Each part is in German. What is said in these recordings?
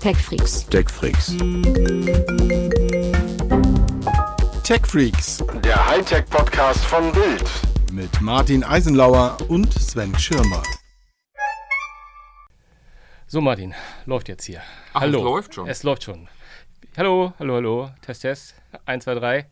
TechFreaks. TechFreaks. TechFreaks Der Hightech-Podcast von Bild. mit Martin Eisenlauer und Sven Schirmer. So, Martin, läuft jetzt hier. Ach, hallo. es läuft schon. Es läuft schon. Hallo, hallo, hallo. Test, Test. 1, 2, 3.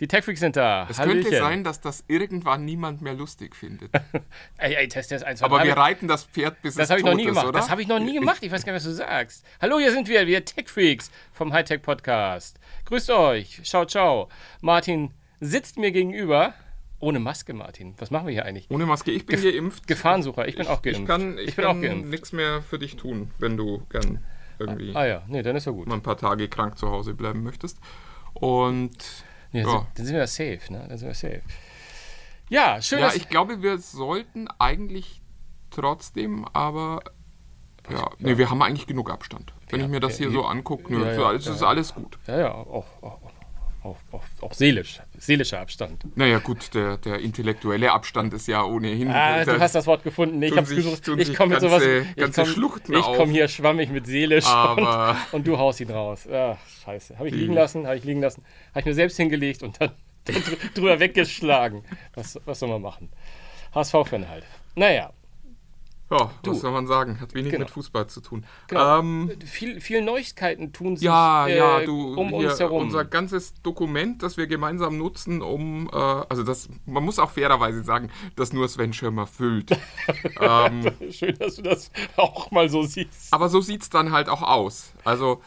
Die Techfreaks sind da. Es Hallöchen. könnte sein, dass das irgendwann niemand mehr lustig findet. Ey, ey, Test, Test, 1, 2, 3. Aber wir reiten das Pferd bis das es habe ich noch tot nie ist, gemacht. oder? Das habe ich noch nie gemacht. Ich weiß gar nicht, was du sagst. Hallo, hier sind wir, wir Techfreaks vom Hightech Podcast. Grüßt euch. Ciao, ciao. Martin sitzt mir gegenüber. Ohne Maske, Martin. Was machen wir hier eigentlich? Ohne Maske, ich bin Gef- geimpft. Gefahrensucher. Ich bin auch geimpft. Ich kann, ich bin kann auch geimpft. nichts mehr für dich tun, wenn du gern irgendwie Ah ja, nee, dann ist ja gut. mal ein paar Tage krank zu Hause bleiben möchtest. Und Nee, ja. dann, sind, dann sind wir ja safe, ne? Dann sind wir safe. Ja, schön, ja, ich glaube, wir sollten eigentlich trotzdem, aber ja, nee, wir haben eigentlich genug Abstand. Wenn Ja, ich mir das ja, hier ja. so angucke, Ja, ja, ja, ist ja. alles gut. Ja, ja, auch, auch, auch, auch, auch seelisch, seelischer Abstand. Naja, gut, der, der intellektuelle Abstand ist ja ohnehin. Ah, du hast das Wort gefunden. Ich habe gesucht. Ich komme mit sowas. Ich komme auf. komm hier schwammig mit seelisch Aber- und, und du haust ihn raus. Ach, scheiße. Habe ich liegen lassen, habe ich liegen lassen. Habe ich mir selbst hingelegt und dann, dann drü- drüber weggeschlagen. Was, was soll man machen? HSV-Fan halt. Naja, Ja, Du. was soll man sagen? Hat wenig Genau. mit Fußball zu tun. genau. Ähm, viel, viel Neuigkeiten tun sich ja, äh, ja, du, um uns herum. unser ganzes Dokument, das wir gemeinsam nutzen, um, äh, also das, man muss auch fairerweise sagen, das nur Sven Schirmer füllt. ähm, Schön, dass du das auch mal so siehst. aber so sieht es dann halt auch aus. Also,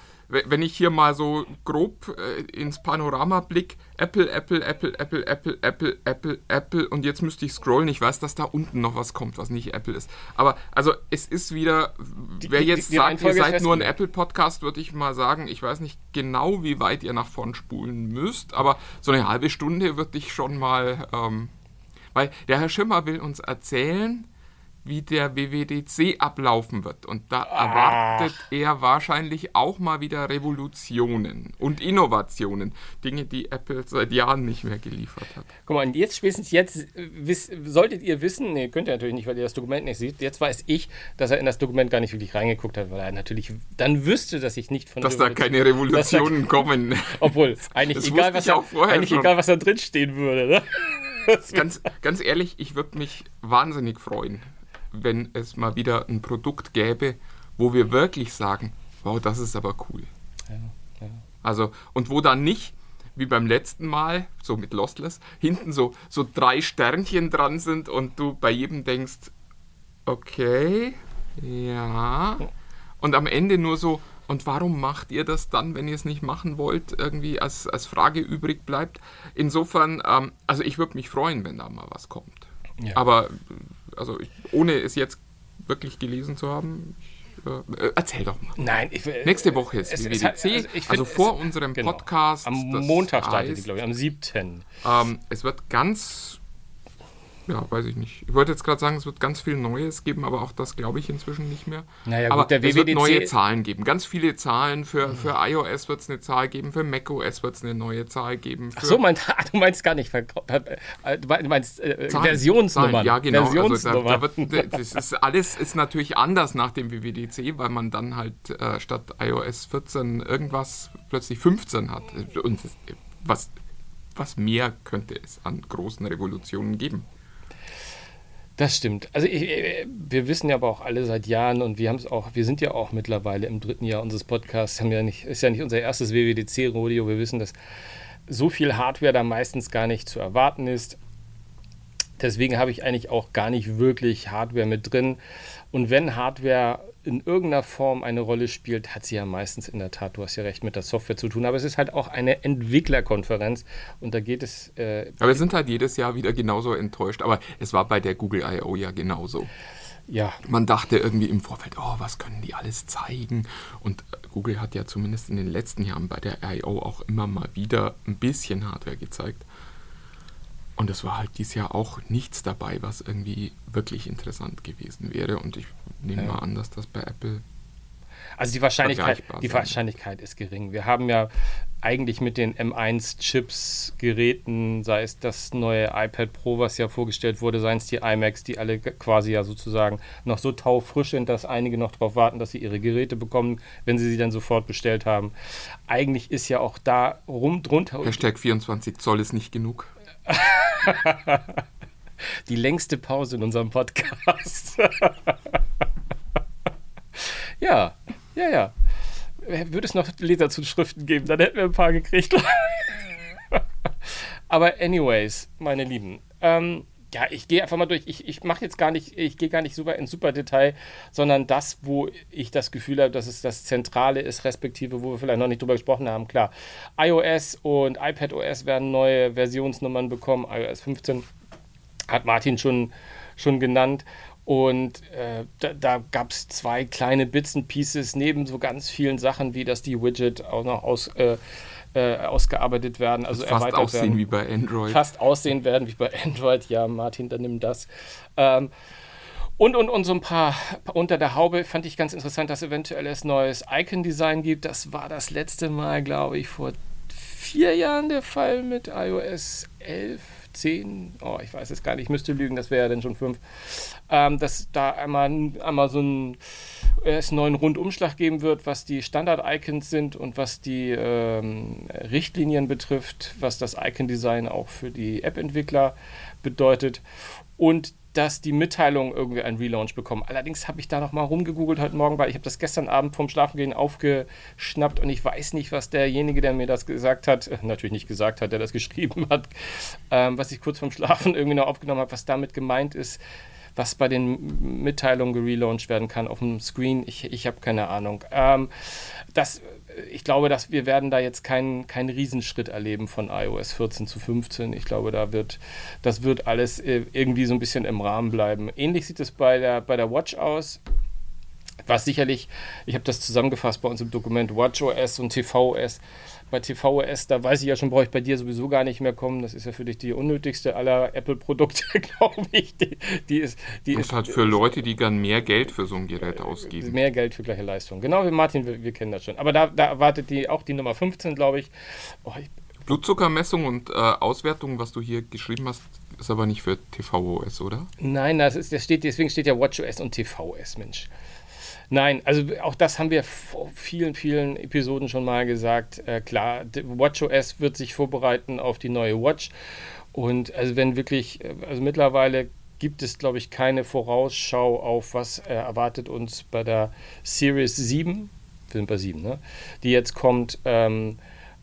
wenn ich hier mal so grob äh, ins Panorama blick, Apple, Apple, Apple, Apple, Apple, Apple, Apple, Apple und jetzt müsste ich scrollen. Ich weiß, dass da unten noch was kommt, was nicht Apple ist. Aber also es ist wieder, wer die- jetzt die sagt, ihr seid nur ein. Apple-Podcast, würde ich mal sagen, ich weiß nicht genau, wie weit ihr nach vorn spulen müsst, aber so eine halbe Stunde würde ich schon mal, ähm, weil der Herr Schimmer will uns erzählen, wie der WWDC ablaufen wird. Und da erwartet er wahrscheinlich auch mal wieder Revolutionen und Innovationen. Dinge, die Apple seit Jahren nicht mehr geliefert hat. Guck mal, und jetzt spätestens jetzt äh, wiss, solltet ihr wissen, nee, könnt ihr natürlich nicht, weil ihr das Dokument nicht seht. Jetzt weiß ich, dass er in das Dokument gar nicht wirklich reingeguckt hat, weil er natürlich dann wüsste, dass ich nicht von Dass da keine Revolutionen kommen. Obwohl, eigentlich, Das egal was, da, vorher eigentlich schon. egal, was da drin stehen würde. Ne? ganz, ganz ehrlich, ich würde mich wahnsinnig freuen, wenn es mal wieder ein Produkt gäbe, wo wir wirklich sagen, wow, das ist aber cool. Also, und wo dann nicht, wie beim letzten Mal, so mit Lostless, hinten so, so drei Sternchen dran sind und du bei jedem denkst, okay, ja. Und am Ende nur so, und warum macht ihr das dann, wenn ihr es nicht machen wollt, irgendwie als, als Frage übrig bleibt? Insofern, ähm, also ich würde mich freuen, wenn da mal was kommt. Ja. Aber, also ich, ohne es jetzt wirklich gelesen zu haben, ich, äh, erzähl doch mal. Nein, ich, äh, Nächste Woche ist es- die hat- also also find, vor es- unserem genau. Podcast. Am Montag startet die, glaube ich, am 7. ähm, es wird ganz, ja, weiß ich nicht. Ich wollte jetzt gerade sagen, es wird ganz viel Neues geben, aber auch das glaube ich inzwischen nicht mehr. Naja, aber gut, der es wird WWDC neue Zahlen geben. Ganz viele Zahlen. Für, für iOS wird es eine Zahl geben, für macOS wird es eine neue Zahl geben. Ach so, mein, du meinst gar nicht, äh, du meinst äh, Zahlen, Versionsnummern. Zahlen, Ja, genau. Also da, Versionsnummern. da wird, das ist alles ist natürlich anders nach dem WWDC, weil man dann halt äh, statt iOS 14 irgendwas plötzlich 15 hat. Und was, was mehr könnte es an großen Revolutionen geben? Das stimmt. Also ich, äh, wir wissen ja aber auch alle seit Jahren und wir haben es auch, wir sind ja auch mittlerweile im dritten Jahr unseres Podcasts, haben ja nicht, ist ja nicht unser erstes WWDC-Rodeo. Wir wissen, dass so viel Hardware da meistens gar nicht zu erwarten ist. Deswegen habe ich eigentlich auch gar nicht wirklich Hardware mit drin. Und wenn Hardware in irgendeiner Form eine Rolle spielt, hat sie ja meistens in der Tat, du hast ja recht, mit der Software zu tun. Aber es ist halt auch eine Entwicklerkonferenz und da geht es äh, Aber wir sind halt jedes Jahr wieder genauso enttäuscht. Aber es war bei der Google I.O. ja genauso. ja, Man dachte irgendwie im Vorfeld, oh, was können die alles zeigen? Und Google hat ja zumindest in den letzten Jahren bei der I.O. auch immer mal wieder ein bisschen Hardware gezeigt. Und es war halt dieses Jahr auch nichts dabei, was irgendwie wirklich interessant gewesen wäre. Und ich nehme mal an, dass das bei Apple Also die Wahrscheinlichkeit, die. Wahrscheinlichkeit ist gering. Wir haben ja eigentlich mit den M1-Chips Geräten, sei es das neue iPad Pro, was ja vorgestellt wurde, seien es die iMacs, die alle quasi ja sozusagen noch so taufrisch sind, dass einige noch darauf warten, dass sie ihre Geräte bekommen, wenn sie sie dann sofort bestellt haben. Eigentlich ist ja auch da rum drunter Hashtag 24 Zoll ist nicht genug. die längste Pause in unserem Podcast. ja, ja, ja. Würde es noch Leserzuschriften geben, dann hätten wir ein paar gekriegt. Aber anyways, meine Lieben, ähm, ja, ich gehe einfach mal durch. Ich, ich mache jetzt gar nicht, ich gehe gar nicht super ins super Detail, sondern das, wo ich das Gefühl habe, dass es das Zentrale ist, respektive, wo wir vielleicht noch nicht drüber gesprochen haben. Klar, iOS und iPadOS werden neue Versionsnummern bekommen. iOS 15 hat Martin schon, schon genannt. Und äh, da, da gab es zwei kleine Bits and Pieces neben so ganz vielen Sachen, wie dass die Widget auch noch aus, äh, äh, ausgearbeitet werden, also Fast erweitert aussehen werden wie bei Android. fast aussehen werden wie bei Android. Ja, Martin, dann nimm das. Ähm, und, und, und so ein paar unter der Haube fand ich ganz interessant, dass eventuell es neues Icon-Design gibt. Das war das letzte Mal, glaube ich, vor vier Jahren der Fall mit iOS 11, 10. Oh, ich weiß es gar nicht, ich müsste lügen, das wäre ja dann schon fünf. Ähm, dass da einmal, einmal so einen neuen Rundumschlag geben wird, was die Standard-Icons sind und was die ähm, Richtlinien betrifft, was das Icon-Design auch für die App-Entwickler bedeutet und dass die Mitteilungen irgendwie einen Relaunch bekommen. Allerdings habe ich da noch mal rumgegoogelt heute Morgen, weil ich habe das gestern Abend vom Schlafengehen aufgeschnappt und ich weiß nicht, was derjenige, der mir das gesagt hat, äh, natürlich nicht gesagt hat, der das geschrieben hat, ähm, was ich kurz vorm Schlafen irgendwie noch aufgenommen habe, was damit gemeint ist was bei den Mitteilungen gelauncht werden kann auf dem Screen. Ich, ich habe keine Ahnung. Ähm, das, ich glaube, dass wir werden da jetzt keinen keinen Riesenschritt erleben von iOS 14 zu 15. Ich glaube, da wird, das wird alles äh, irgendwie so ein bisschen im Rahmen bleiben. Ähnlich sieht es bei der, bei der Watch aus. Was sicherlich, ich habe das zusammengefasst bei uns im Dokument WatchOS und tvOS. Bei tvOS, da weiß ich ja schon, brauche ich bei dir sowieso gar nicht mehr kommen. Das ist ja für dich die unnötigste aller Apple-Produkte, glaube ich. Die, die ist, die Das ist halt für Leute, die gern mehr Geld für so ein Gerät ausgeben. mehr Geld für gleiche Leistung. Genau wie Martin, wir, wir kennen das schon. Aber da, da erwartet die auch die Nummer 15, glaube ich. Oh, ich Blutzuckermessung und äh, Auswertung, was du hier geschrieben hast, ist aber nicht für tvOS, oder? Nein, das, ist, das steht, deswegen steht ja WatchOS und tvOS, Mensch. Nein, also auch das haben wir vor vielen, vielen Episoden schon mal gesagt. Äh, klar, WatchOS wird sich vorbereiten auf die neue Watch. Und also wenn wirklich, äh, also mittlerweile gibt es, glaube ich, keine Vorausschau auf, was äh, erwartet uns bei der Series 7, wir sind bei 7, ne? die jetzt kommt. Ähm,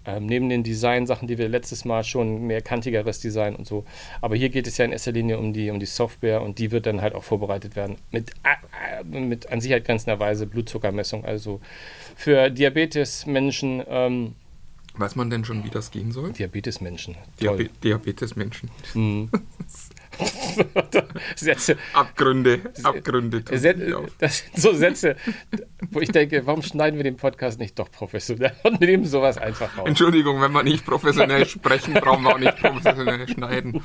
ähm, neben den Design-Sachen, die wir letztes Mal schon mehr kantigeres Design und so. Aber hier geht es ja in erster Linie um die, um die Software und die wird dann halt auch vorbereitet werden mit, äh, äh, mit an Sicherheit grenzender Weise Blutzuckermessung. Also für Diabetes-Menschen, ähm, Weiß man denn schon, wie das gehen soll? Diabetes-Menschen, Diabe Diabetesmenschen. Sätze, Abgründe, Abgründe. tun Sä- die auf. das sind so Sätze, wo ich denke, warum schneiden wir den Podcast nicht doch professionell und nehmen sowas einfach raus? Entschuldigung, wenn wir nicht professionell sprechen, brauchen wir auch nicht professionell schneiden.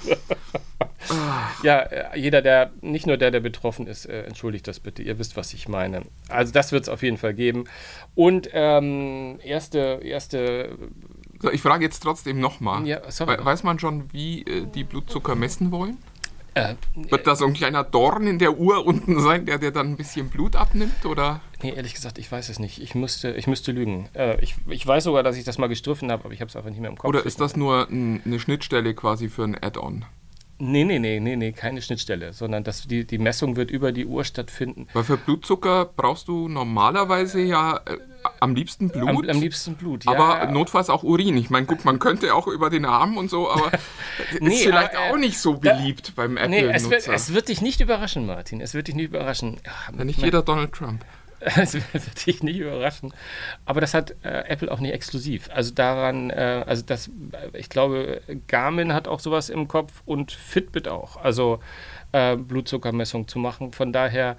Ja, äh, jeder, der, nicht nur der, der betroffen ist, äh, entschuldigt das bitte. Ihr wisst, was ich meine. Also das wird es auf jeden Fall geben. Und ähm, erste, erste, So, ich frage jetzt trotzdem nochmal. Ja, weiß man schon, wie äh, die Blutzucker messen wollen? Äh, Wird da so ein kleiner Dorn in der Uhr unten sein, der dir dann ein bisschen Blut abnimmt? Oder? nee, ehrlich gesagt, ich weiß es nicht. Ich müsste, ich müsste lügen. Äh, ich, ich weiß sogar, dass ich das mal gestriffen habe, aber ich habe es einfach nicht mehr im Kopf. Oder ist das nur ein, eine Schnittstelle quasi für ein Add-on? Nee, nee, nee, nee, nee, keine Schnittstelle, sondern das, die, die Messung wird über die Uhr stattfinden. Weil für Blutzucker brauchst du normalerweise ja äh, am liebsten Blut. Am, am liebsten Blut, ja. aber notfalls auch Urin. Ich meine, gut, man könnte auch über den Arm und so, aber Nee, ist vielleicht aber, äh, auch nicht so beliebt beim Nee, es wird, Apple-Nutzer. es wird dich nicht überraschen, Martin. Es wird dich nicht überraschen. Ja, Ja, nicht mein- jeder Donald Trump. Es wird dich nicht überraschen. Aber das hat äh, Apple auch nicht exklusiv. Also daran, äh, also das, äh, ich glaube, Garmin hat auch sowas im Kopf und Fitbit auch. Also äh, Blutzuckermessung zu machen. Von daher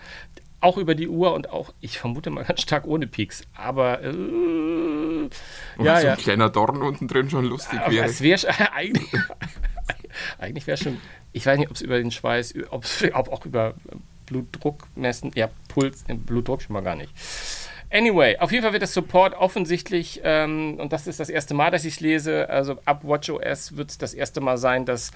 auch über die Uhr und auch, ich vermute mal ganz stark ohne Peaks. Aber äh, Und ja, so ja. ein kleiner Dorn unten drin schon lustig Aber wäre. es wäre eigentlich, eigentlich wäre schon, ich weiß nicht, ob es über den Schweiß, ob, ob auch über Blutdruck messen, ja, Puls, Blutdruck schon mal gar nicht. Anyway, auf jeden Fall wird das Support offensichtlich, ähm, und das ist das erste Mal, dass ich es lese, also ab WatchOS wird es das erste Mal sein, dass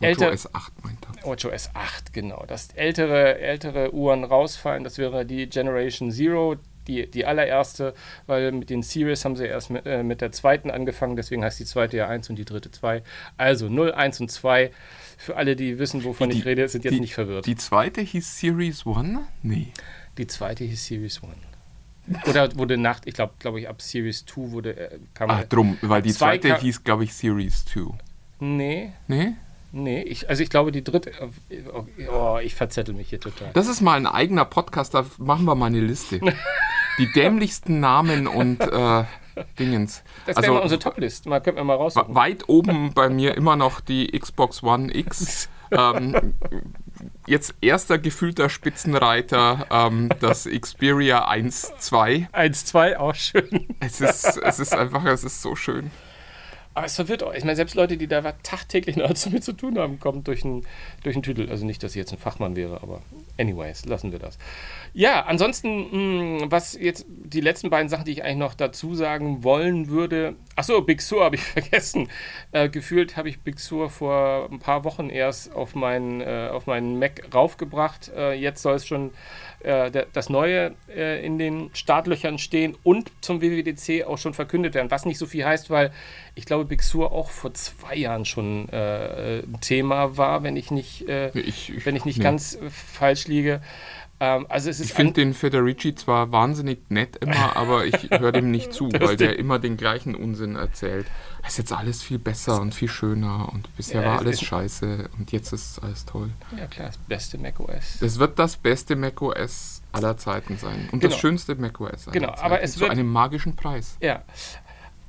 ältere WatchOS 8 meint er. WatchOS 8, genau, dass ältere, ältere Uhren rausfallen. Das wäre die Generation Zero, die, die allererste, weil mit den Series haben sie erst mit, äh, mit der zweiten angefangen, deswegen heißt die zweite ja 1 und die dritte 2. Also 0, 1 und 2. Für alle, die wissen, wovon ich rede, sind jetzt die, nicht verwirrt. Die zweite hieß Series One? Nee. Die zweite hieß Series 1. Oder wurde nach, ich glaube, glaube ich, ab Series 2 wurde, äh, kam. Ah, drum, weil die Zwei zweite hieß, glaube ich, Series 2. Nee, Nee? Nee. Ich, also ich glaube, die dritte. Oh, oh, ich verzettel mich hier total. Das ist mal ein eigener Podcast, da machen wir mal eine Liste. Die dämlichsten Namen und äh, Dingens. Das wäre mal unsere Toplist. Mal könnten wir mal raussuchen. weit oben bei mir immer noch die Xbox One X. ähm, jetzt erster gefühlter Spitzenreiter, ähm, das Xperia 1.2. 1, 2, auch schön. Es ist, es ist einfach, es ist so schön. Aber es verwirrt auch. Ich meine, selbst Leute, die da tagtäglich noch damit zu tun haben, kommen durch einen durch einen Titel. Also nicht, dass ich jetzt ein Fachmann wäre, aber anyways, lassen wir das. Ja, ansonsten, mh, was jetzt die letzten beiden Sachen, die ich eigentlich noch dazu sagen wollen würde. Achso, Big Sur habe ich vergessen. Äh, gefühlt habe ich Big Sur vor ein paar Wochen erst auf meinen, äh, auf meinen Mac raufgebracht. Äh, jetzt soll es schon äh, das Neue äh, in den Startlöchern stehen und zum WWDC auch schon verkündet werden, was nicht so viel heißt, weil ich glaube, Big Sur auch vor zwei Jahren schon äh, ein Thema war, wenn ich nicht, Ich, ich, wenn ich nicht nee. ganz falsch liege. Ähm, also Ich finde den Federici zwar wahnsinnig nett immer, aber ich höre dem nicht zu, weil der immer den gleichen Unsinn erzählt. Es ist jetzt alles viel besser und viel schöner und bisher Ja, war es alles scheiße und jetzt ist alles toll. ja klar, das beste macOS. Es wird das beste macOS aller Zeiten sein und Genau. das schönste macOS aller Genau, Zeiten aber es zu wird- einem magischen Preis. Ja.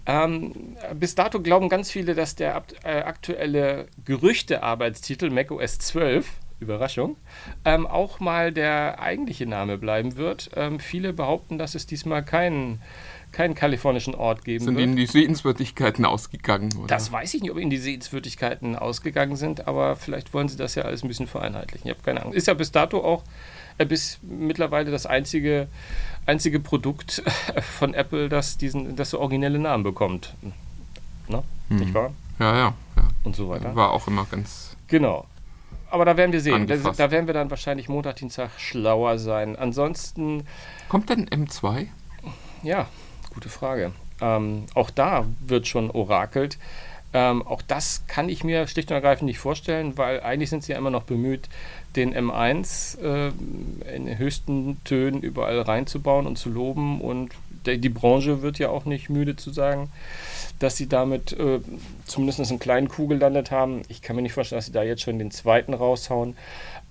Ähm, bis dato glauben ganz viele, dass der äh, aktuelle Gerüchte-Arbeitstitel macOS 12, Überraschung, ähm, auch mal der eigentliche Name bleiben wird. Ähm, viele behaupten, dass es diesmal keinen, keinen kalifornischen Ort geben Sind wird. Ihnen die Sehenswürdigkeiten ausgegangen? Oder? Das weiß ich nicht, ob Ihnen die Sehenswürdigkeiten ausgegangen sind, aber vielleicht wollen Sie das ja alles ein bisschen vereinheitlichen. Ich habe keine Ahnung. Ist ja bis dato auch äh, bis mittlerweile das einzige, einzige Produkt von Apple, das diesen, das so originelle Namen bekommt. Ne? Nicht wahr? ja, ja, ja. Und so weiter. War auch immer ganz. Genau. Aber da werden wir sehen. Da, da werden wir dann wahrscheinlich Montag, Dienstag schlauer sein. Ansonsten, Kommt denn M2? ja, gute Frage. Ähm, auch da wird schon orakelt. Ähm, auch das kann ich mir schlicht und ergreifend nicht vorstellen, weil eigentlich sind sie ja immer noch bemüht, den M1 äh, in den höchsten Tönen überall reinzubauen und zu loben. Und die Branche wird ja auch nicht müde zu sagen, dass sie damit äh, zumindest einen kleinen Kuh gelandet haben. Ich kann mir nicht vorstellen, dass sie da jetzt schon den zweiten raushauen.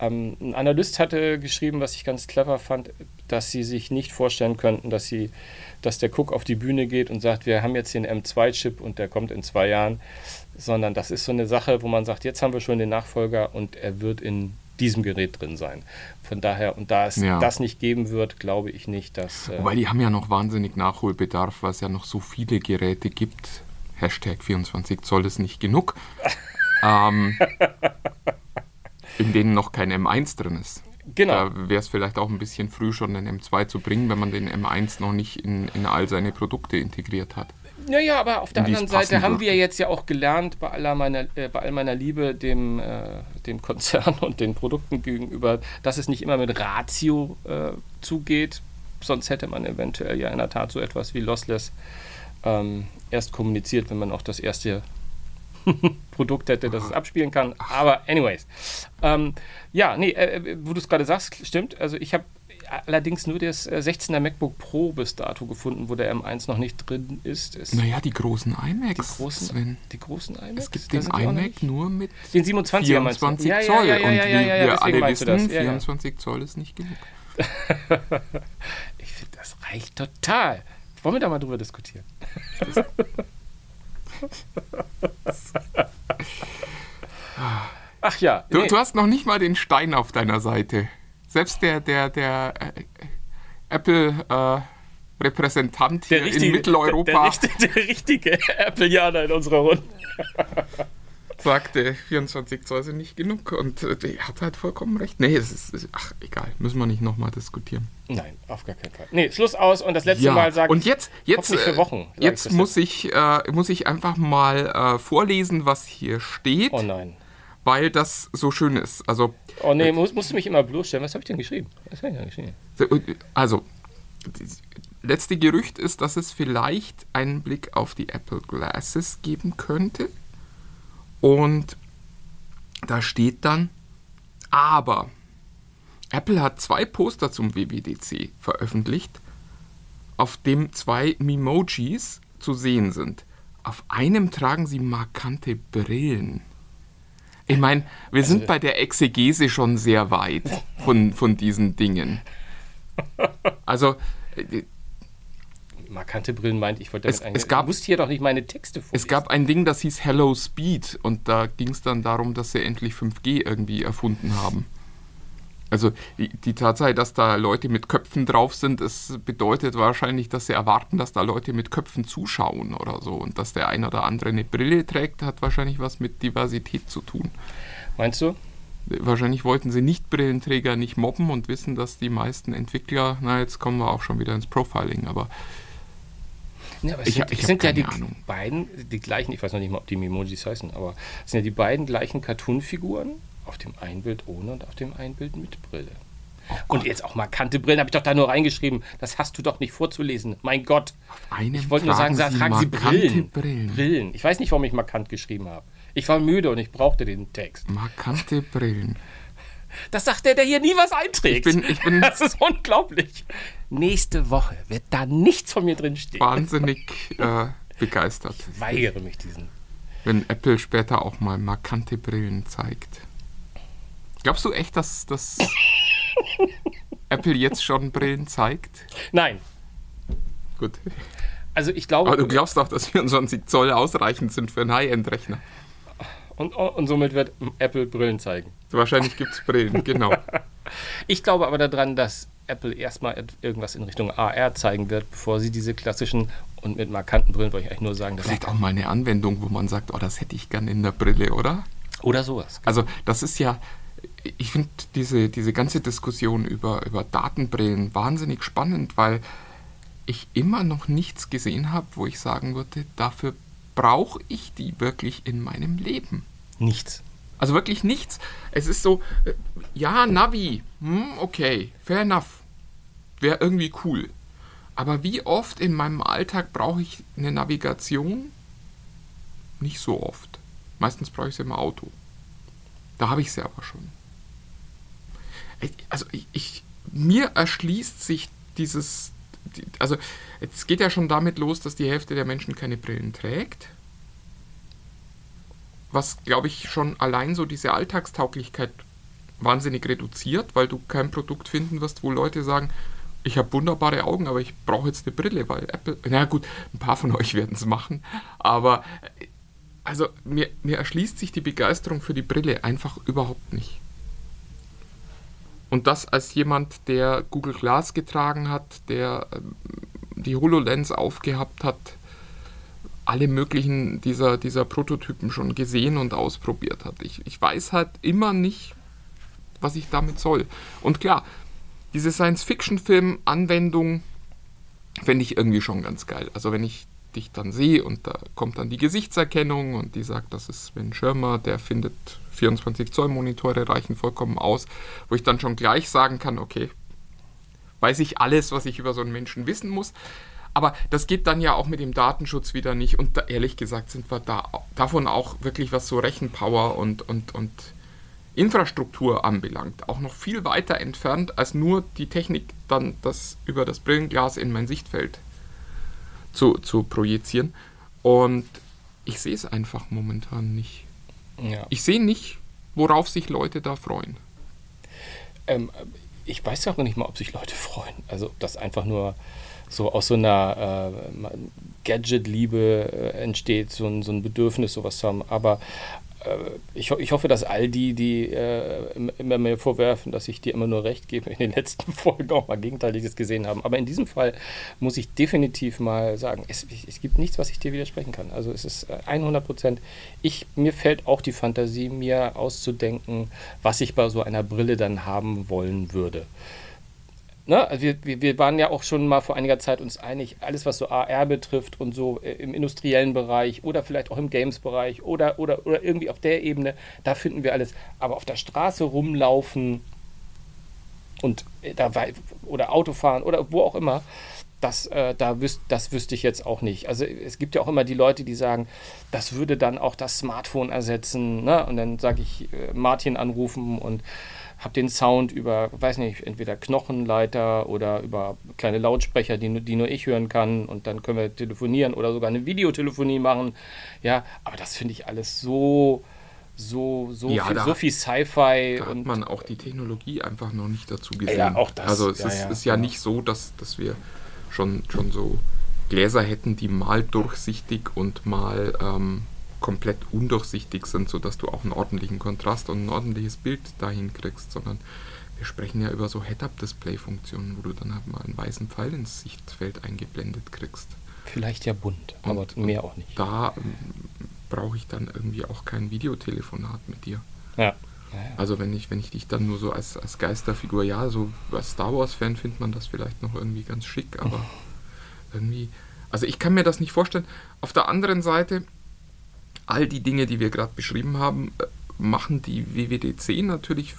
Ähm, ein Analyst hatte geschrieben, was ich ganz clever fand, dass sie sich nicht vorstellen könnten, dass sie, dass der Cook auf die Bühne geht und sagt, wir haben jetzt einen M2-Chip und der kommt in zwei Jahren, sondern das ist so eine Sache, wo man sagt, jetzt haben wir schon den Nachfolger und er wird in diesem Gerät drin sein. Von daher, und da es Ja. das nicht geben wird, glaube ich nicht, dass. Äh, Wobei die haben ja noch wahnsinnig Nachholbedarf, weil es ja noch so viele Geräte gibt. Hashtag 24 Zoll ist nicht genug. ähm, in denen noch kein M1 drin ist. genau. Da wäre es vielleicht auch ein bisschen früh schon den M2 zu bringen, wenn man den M1 noch nicht in, in all seine Produkte integriert hat. Naja, aber auf der anderen Seite haben wir jetzt ja auch gelernt, bei, aller meiner, äh, bei all meiner Liebe dem, äh, dem Konzern und den Produkten gegenüber, dass es nicht immer mit Ratio äh, zugeht. Sonst hätte man eventuell ja in der Tat so etwas wie Lossless ähm, erst kommuniziert, wenn man auch das erste Produkt hätte, das es abspielen kann. Aber anyways. Ähm, ja, nee, äh, wo du es gerade sagst, stimmt. Also ich habe allerdings nur das äh, 16er MacBook Pro bis dato gefunden, wo der M1 noch nicht drin ist. Es Naja, die großen iMacs, die großen, Sven. die großen iMacs? Es gibt den iMac nur mit Den 27er meinst du? 24 Ja, ja, Zoll. ja, ja, und wie ja, ja, wir alle wissen, das. Ja, ja. 24 Zoll ist nicht genug. Ich finde, das reicht total. Wollen wir da mal drüber diskutieren? Ach ja, Du, nee, du hast noch nicht mal den Stein auf deiner Seite. Selbst der, der, der äh, Apple-Repräsentant hier in Mitteleuropa. Der, der, richtige, der richtige Appleianer in unserer Runde. sagte, 24 Zoll sind nicht genug. Und äh, er hat halt vollkommen recht. Nee, es ist, ach, egal, müssen wir nicht nochmal diskutieren. Nein, auf gar keinen Fall. Nee, Schluss aus und das letzte Ja, Mal sagen. und jetzt, jetzt, für äh, Wochen. ich jetzt muss ich, äh, muss ich einfach mal äh, vorlesen, was hier steht, Oh nein. Weil das so schön ist. Also, Oh nee, musst, musst du mich immer bloßstellen. Was habe ich denn geschrieben? Was habe ich denn geschrieben? also, das letzte Gerücht ist, dass es vielleicht einen Blick auf die Apple Glasses geben könnte. Und da steht dann, aber Apple hat zwei Poster zum WWDC veröffentlicht, auf dem zwei Memojis zu sehen sind. Auf einem tragen sie markante Brillen. Ich meine, wir sind bei der Exegese schon sehr weit von, von diesen Dingen. Also, äh, Markante Brillen meint, ich wollte damit Es- eigentlich. es gab- musst hier doch nicht meine Texte vorlesen. es gab ein Ding, das hieß Hello Speed und da ging es dann darum, dass sie endlich 5G irgendwie erfunden haben. Also die, Tatsache, dass da Leute mit Köpfen drauf sind, es bedeutet wahrscheinlich, dass sie erwarten, dass da Leute mit Köpfen zuschauen oder so. Und dass der ein oder andere eine Brille trägt, hat wahrscheinlich was mit Diversität zu tun. Meinst du? Wahrscheinlich wollten sie Nicht-Brillenträger nicht mobben und wissen, dass die meisten Entwickler, na jetzt kommen wir auch schon wieder ins Profiling, aber Ja, aber es Ich sind, ich sind ja keine die Ahnung. beiden, die gleichen, ich weiß noch nicht mal, ob die Memojis heißen, aber es sind ja die beiden gleichen Cartoon-Figuren auf dem einen Bild ohne und auf dem einen Bild mit Brille. Oh und jetzt auch markante Brillen, habe ich doch da nur reingeschrieben. Das hast du doch nicht vorzulesen. Mein Gott. Ich wollte nur sagen, tragen tragen Sie Brillen. Brillen. Brillen. Ich weiß nicht, warum ich markant geschrieben habe. Ich war müde und ich brauchte den Text. markante Brillen. Das sagt der, der hier nie was einträgt. Ich bin- ich bin- das ist unglaublich. Nächste Woche wird da nichts von mir drin stehen. Wahnsinnig äh, begeistert, Ich weigere mich diesen. wenn Apple später auch mal markante Brillen zeigt. Glaubst du echt, dass, dass Apple jetzt schon Brillen zeigt? Nein. Gut. Also ich glaube, Aber du glaubst doch, dass 24 Zoll ausreichend sind für einen High-End-Rechner. und, und somit wird Apple Brillen zeigen. Wahrscheinlich gibt es Brillen, genau. Ich glaube aber daran, dass Apple erstmal irgendwas in Richtung AR zeigen wird, bevor sie diese klassischen und mit markanten Brillen wollte ich eigentlich nur sagen, dass Vielleicht auch mal eine Anwendung, wo man sagt, oh, das hätte ich gern in der Brille, oder? oder sowas. Also das ist ja, ich finde diese, diese ganze Diskussion über, über Datenbrillen wahnsinnig spannend, weil ich immer noch nichts gesehen habe, wo ich sagen würde, dafür brauche ich die wirklich in meinem Leben. Nichts. Also wirklich nichts. Es ist so, äh, ja, Navi, hm, okay, fair enough. Wäre irgendwie cool. Aber wie oft in meinem Alltag brauche ich eine Navigation? Nicht so oft. Meistens brauche ich sie im Auto. Da habe ich sie aber schon. Also ich, ich, mir erschließt sich dieses, die- also es geht ja schon damit los, dass die Hälfte der Menschen keine Brillen trägt was, glaube ich, schon allein so diese Alltagstauglichkeit wahnsinnig reduziert, weil du kein Produkt finden wirst, wo Leute sagen, ich habe wunderbare Augen, aber ich brauche jetzt eine Brille, weil Apple, na gut, ein paar von euch werden es machen, aber also mir, mir erschließt sich die Begeisterung für die Brille einfach überhaupt nicht. Und das als jemand, der Google Glass getragen hat, der ähm, die HoloLens aufgehabt hat, alle möglichen dieser, dieser Prototypen schon gesehen und ausprobiert hat. Ich, ich weiß halt immer nicht, was ich damit soll. Und klar, diese Science-Fiction-Film-Anwendung fände ich irgendwie schon ganz geil. Also wenn ich dich dann sehe und da kommt dann die Gesichtserkennung und die sagt, das ist Sven Schirmer, der findet 24 Zoll Monitore reichen vollkommen aus, wo ich dann schon gleich sagen kann, okay, weiß ich alles, was ich über so einen Menschen wissen muss. Aber das geht dann ja auch mit dem Datenschutz wieder nicht. Und da, ehrlich gesagt sind wir da davon auch wirklich, was so Rechenpower und, und, und Infrastruktur anbelangt, auch noch viel weiter entfernt, als nur die Technik dann das über das Brillenglas in mein Sichtfeld zu, zu projizieren. Und ich sehe es einfach momentan nicht. Ja. Ich sehe nicht, worauf sich Leute da freuen. Ähm, ich weiß auch noch nicht mal, ob sich Leute freuen. Also ob das einfach nur so aus so einer äh, Gadget-Liebe äh, entsteht, so ein, so ein Bedürfnis, sowas zu haben. Aber ich, ich, hoffe, dass all die, die äh, immer mir vorwerfen, dass ich dir immer nur recht gebe, in den letzten Folgen auch mal Gegenteiliges gesehen haben. Aber in diesem Fall muss ich definitiv mal sagen, es, es gibt nichts, was ich dir widersprechen kann. Also es ist 100 äh, Prozent. mir fällt auch die Fantasie, mir auszudenken, was ich bei so einer Brille dann haben wollen würde ne, also wir, wir waren ja auch schon mal vor einiger Zeit uns einig, alles was so AR betrifft und so äh, im industriellen Bereich oder vielleicht auch im Games-Bereich oder, oder, oder irgendwie auf der Ebene, da finden wir alles. Aber auf der Straße rumlaufen und äh, da oder Autofahren oder wo auch immer, das, äh, da wüs das wüsste ich jetzt auch nicht. Also es gibt ja auch immer die Leute, die sagen, das würde dann auch das Smartphone ersetzen. Ne? Und dann sage ich, äh, Martin anrufen und habe den Sound über, weiß nicht, entweder Knochenleiter oder über kleine Lautsprecher, die, nur, die nur ich hören kann und dann können wir telefonieren oder sogar eine Videotelefonie machen. Ja, aber das finde ich alles so so, so ja, viel, so viel Sci-Fi. Da hat man auch die Technologie einfach noch nicht dazu gesehen. Ja, auch das. Also es ja, ist, ja, ist ja, ja, nicht so, dass, dass wir schon, schon so Gläser hätten, die mal durchsichtig und mal ähm, komplett undurchsichtig sind, sodass du auch einen ordentlichen Kontrast und ein ordentliches Bild dahin kriegst, sondern wir sprechen ja über so Head-Up-Display-Funktionen, wo du dann halt mal einen weißen Pfeil ins Sichtfeld eingeblendet kriegst. Vielleicht ja bunt, und, aber mehr auch nicht. Da ähm, brauche ich dann irgendwie auch kein Videotelefonat mit dir. Ja. Ja, ja. Also wenn ich, wenn ich dich dann nur so als, als Geisterfigur, ja, so als Star Wars-Fan findet man das vielleicht noch irgendwie ganz schick, aber irgendwie, also ich kann mir das nicht vorstellen. Auf der anderen Seite, all die Dinge, die wir gerade beschrieben haben, äh, machen die WWDC natürlich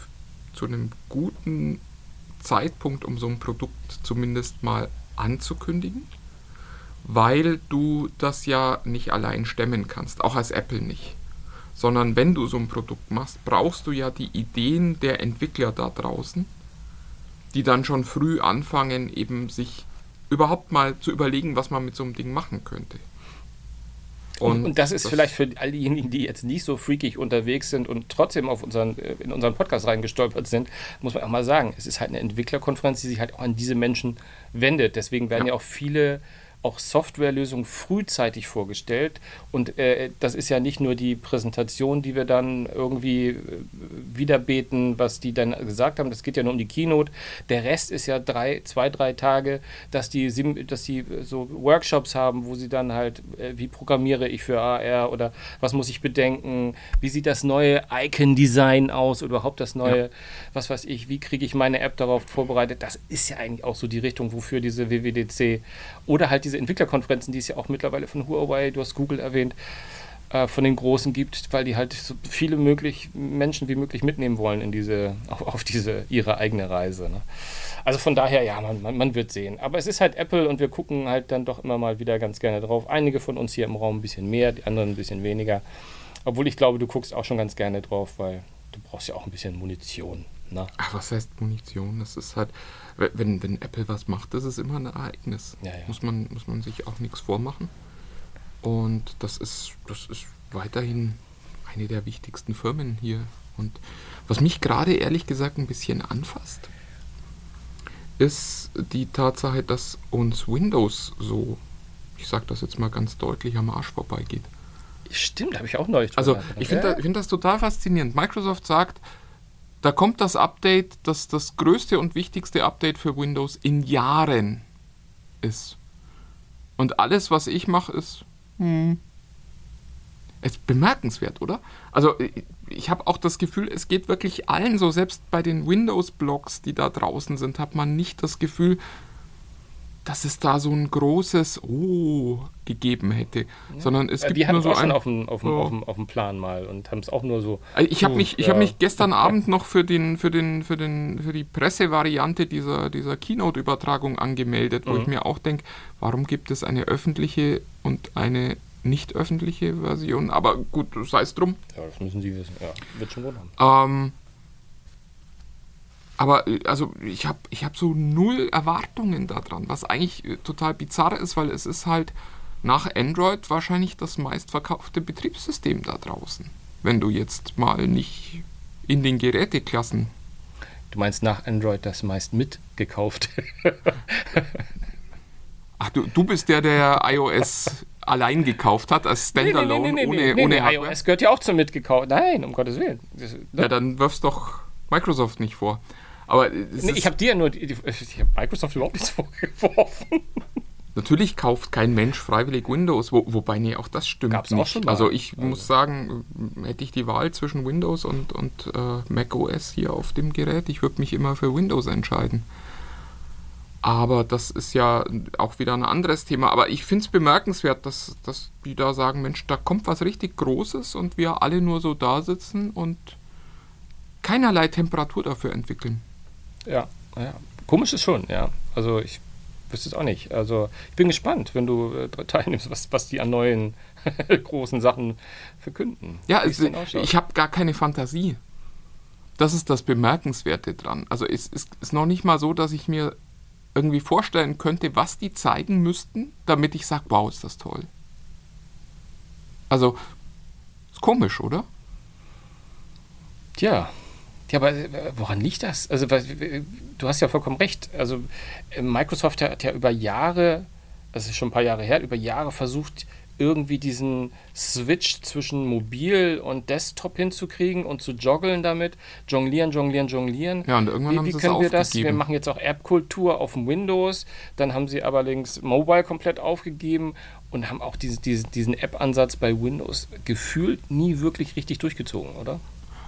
zu einem guten Zeitpunkt, um so ein Produkt zumindest mal anzukündigen, weil du das ja nicht allein stemmen kannst, auch als Apple nicht. Sondern wenn du so ein Produkt machst, brauchst du ja die Ideen der Entwickler da draußen, die dann schon früh anfangen, eben sich überhaupt mal zu überlegen, was man mit so einem Ding machen könnte. Und, und, das ist das vielleicht für all diejenigen, die jetzt nicht so freakig unterwegs sind und trotzdem auf unseren, äh, in unseren Podcast reingestolpert sind, muss man auch mal sagen, es ist halt eine Entwicklerkonferenz, die sich halt auch an diese Menschen wendet. Deswegen werden ja, ja auch viele auch Softwarelösungen frühzeitig vorgestellt. Und äh, das ist ja nicht nur die Präsentation, die wir dann irgendwie äh, wiederbeten, was die dann gesagt haben. Das geht ja nur um die Keynote. Der Rest ist ja drei, zwei, drei Tage, dass die, dass die so Workshops haben, wo sie dann halt, äh, wie programmiere ich für AR oder was muss ich bedenken, wie sieht das neue Icon-Design aus oder überhaupt das neue, ja. was weiß ich, wie kriege ich meine App darauf vorbereitet. Das ist ja eigentlich auch so die Richtung, wofür diese WWDC oder halt diese Entwicklerkonferenzen, die es ja auch mittlerweile von Huawei, du hast Google erwähnt, äh, von den Großen gibt, weil die halt so viele möglich, Menschen wie möglich mitnehmen wollen in diese, auf, auf diese ihre eigene Reise. Ne? Also von daher, ja, man, man, man, wird sehen. Aber es ist halt Apple und wir gucken halt dann doch immer mal wieder ganz gerne drauf. Einige von uns hier im Raum ein bisschen mehr, die anderen ein bisschen weniger. Obwohl ich glaube, du guckst auch schon ganz gerne drauf, weil du brauchst ja auch ein bisschen Munition. Ne? Ach, was heißt Munition? Das ist halt, wenn, wenn Apple was macht, ist immer ein Ereignis. Ja, ja. Muss, man, muss man sich auch nichts vormachen. Und das ist, das ist weiterhin eine der wichtigsten Firmen hier. Und was mich gerade ehrlich gesagt ein bisschen anfasst, ist die Tatsache, dass uns Windows so, ich sage das jetzt mal ganz deutlich, am Arsch vorbeigeht. Stimmt, habe ich auch neulich. Also ich finde das, find das total faszinierend. Microsoft sagt, da kommt das Update, das das größte und wichtigste Update für Windows in Jahren ist. Und alles, was ich mache, ist. Hm, ist bemerkenswert, oder? Also ich habe auch das Gefühl, es geht wirklich allen so, selbst bei den Windows-Blogs, die da draußen sind, hat man nicht das Gefühl, dass es da so ein großes Oh gegeben hätte, ja. sondern es gibt die nur so ein auf dem, auf, dem, auf, dem, auf dem Plan mal und haben es auch nur so. Ich habe mich, ich ja. habe mich gestern Abend noch für den, für den, für den, für die Pressevariante dieser, dieser Keynote-Übertragung angemeldet, wo mhm. ich mir auch denke, warum gibt es eine öffentliche und eine nicht öffentliche Version? Aber gut, sei es drum. Ja, das müssen Sie wissen. Ja, wird schon gut haben. Ähm, aber äh, also ich habe ich hab so null Erwartungen daran, was eigentlich äh, total bizarr ist, weil es ist halt nach Android wahrscheinlich das meistverkaufte Betriebssystem da draußen. Wenn du jetzt mal nicht in den Geräteklassen. Du meinst nach Android das meist mitgekauft? Ach, du, du bist der, der iOS allein gekauft hat, als Standalone, nee, nee, nee, ohne, ohne Hardware. iOS gehört ja auch zum mitgekauft. Nein, um Gottes Willen. Das, Ja, dann wirfst doch Microsoft nicht vor. Aber nee, ich habe dir nur, die, ich habe Microsoft überhaupt nichts vorgeworfen. natürlich kauft kein Mensch freiwillig Windows, wo, wobei, nee, auch das stimmt Gab's auch nicht. schon mal. Also ich muss sagen, äh, hätte ich die Wahl zwischen Windows und, und äh, Mac OS hier auf dem Gerät, ich würde mich immer für Windows entscheiden. Aber das ist ja auch wieder ein anderes Thema. Aber ich finde es bemerkenswert, dass, dass die da sagen, Mensch, da kommt was richtig Großes und wir alle nur so da sitzen und keinerlei Temperatur dafür entwickeln. Ja, ja. Komisch ist schon, ja. Also ich wüsste es auch nicht. Also ich bin gespannt, wenn du äh, teilnimmst, was, was die an neuen großen Sachen verkünden. Ja, also, ich habe gar keine Fantasie. Das ist das Bemerkenswerte dran. Also es ist, ist noch nicht mal so, dass ich mir irgendwie vorstellen könnte, was die zeigen müssten, damit ich sage, wow, ist das toll. Also, ist komisch, oder? Tja. Ja, aber äh, woran liegt das? Also, äh, du hast ja vollkommen recht. Also, äh, Microsoft hat ja über Jahre, das ist schon ein paar Jahre her, über Jahre versucht, irgendwie diesen Switch zwischen Mobil und Desktop hinzukriegen und zu joggeln damit. Jonglieren, jonglieren, jonglieren. Ja, und irgendwann wie, haben wie können wir das? aufgegeben. Wir machen jetzt auch App-Kultur auf dem Windows. Dann haben sie allerdings Mobile komplett aufgegeben und haben auch diese, diese, diesen App-Ansatz bei Windows gefühlt nie wirklich richtig durchgezogen, oder?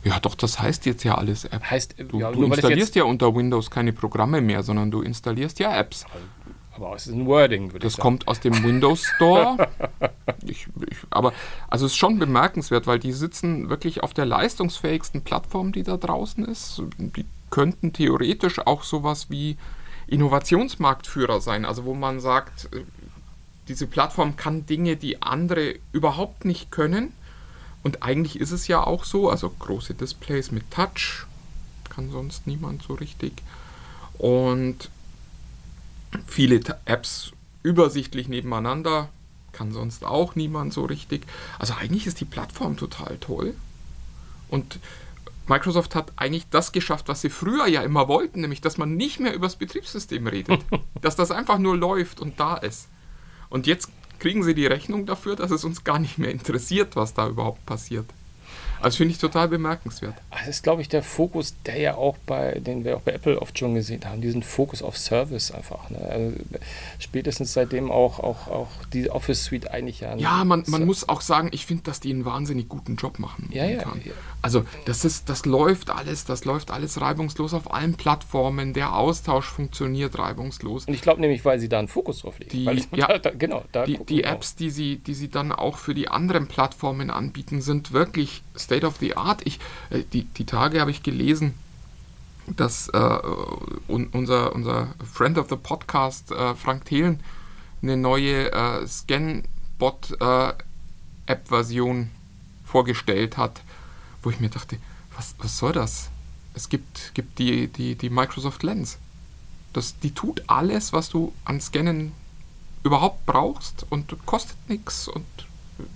Ja, doch, das heißt jetzt ja alles App. Heißt, Du, ja, du installierst ja unter Windows keine Programme mehr, sondern du installierst ja Apps. aber es ist ein Wording, würde ich Das sagen. kommt aus dem Windows Store. ich, ich, aber also es ist schon bemerkenswert, weil die sitzen wirklich auf der leistungsfähigsten Plattform, die da draußen ist. Die könnten theoretisch auch sowas wie Innovationsmarktführer sein. Also wo man sagt, äh, diese Plattform kann Dinge, die andere überhaupt nicht können. Und eigentlich ist es ja auch so, also große Displays mit Touch, kann sonst niemand so richtig. Und viele Apps übersichtlich nebeneinander, kann sonst auch niemand so richtig. Also eigentlich ist die Plattform total toll. Und Microsoft hat eigentlich das geschafft, was sie früher ja immer wollten, nämlich dass man nicht mehr über das Betriebssystem redet. dass das einfach nur läuft und da ist. Und jetzt kriegen sie die Rechnung dafür, dass es uns gar nicht mehr interessiert, was da überhaupt passiert. Also finde ich total bemerkenswert. Das ist, glaube ich, der Fokus, der ja auch bei, den wir auch bei Apple oft schon gesehen haben, diesen Fokus auf Service einfach. Ne? Also spätestens seitdem auch, auch, auch die Office Suite eigentlich ja. Ja, man, man muss auch sagen, ich finde, dass die einen wahnsinnig guten Job machen. Ja, ja. Also das ist, das läuft alles, das läuft alles reibungslos auf allen Plattformen. Der Austausch funktioniert reibungslos. Und ich glaube nämlich, weil sie da einen Fokus drauf legen. Die- weil ja. da, da, genau, da Die, die auch. Apps, die sie, die sie dann auch für die anderen Plattformen anbieten, sind wirklich State of the Art. Ich, äh, die, die Tage habe ich gelesen, dass äh, un, unser, unser Friend of the Podcast, äh, Frank Thelen, eine neue äh, Scanbot-App-Version vorgestellt hat, wo ich mir dachte, was, was soll das? Es gibt, gibt die, die, die Microsoft Lens. Das, die tut alles, was du an Scannen überhaupt brauchst und kostet nichts. Und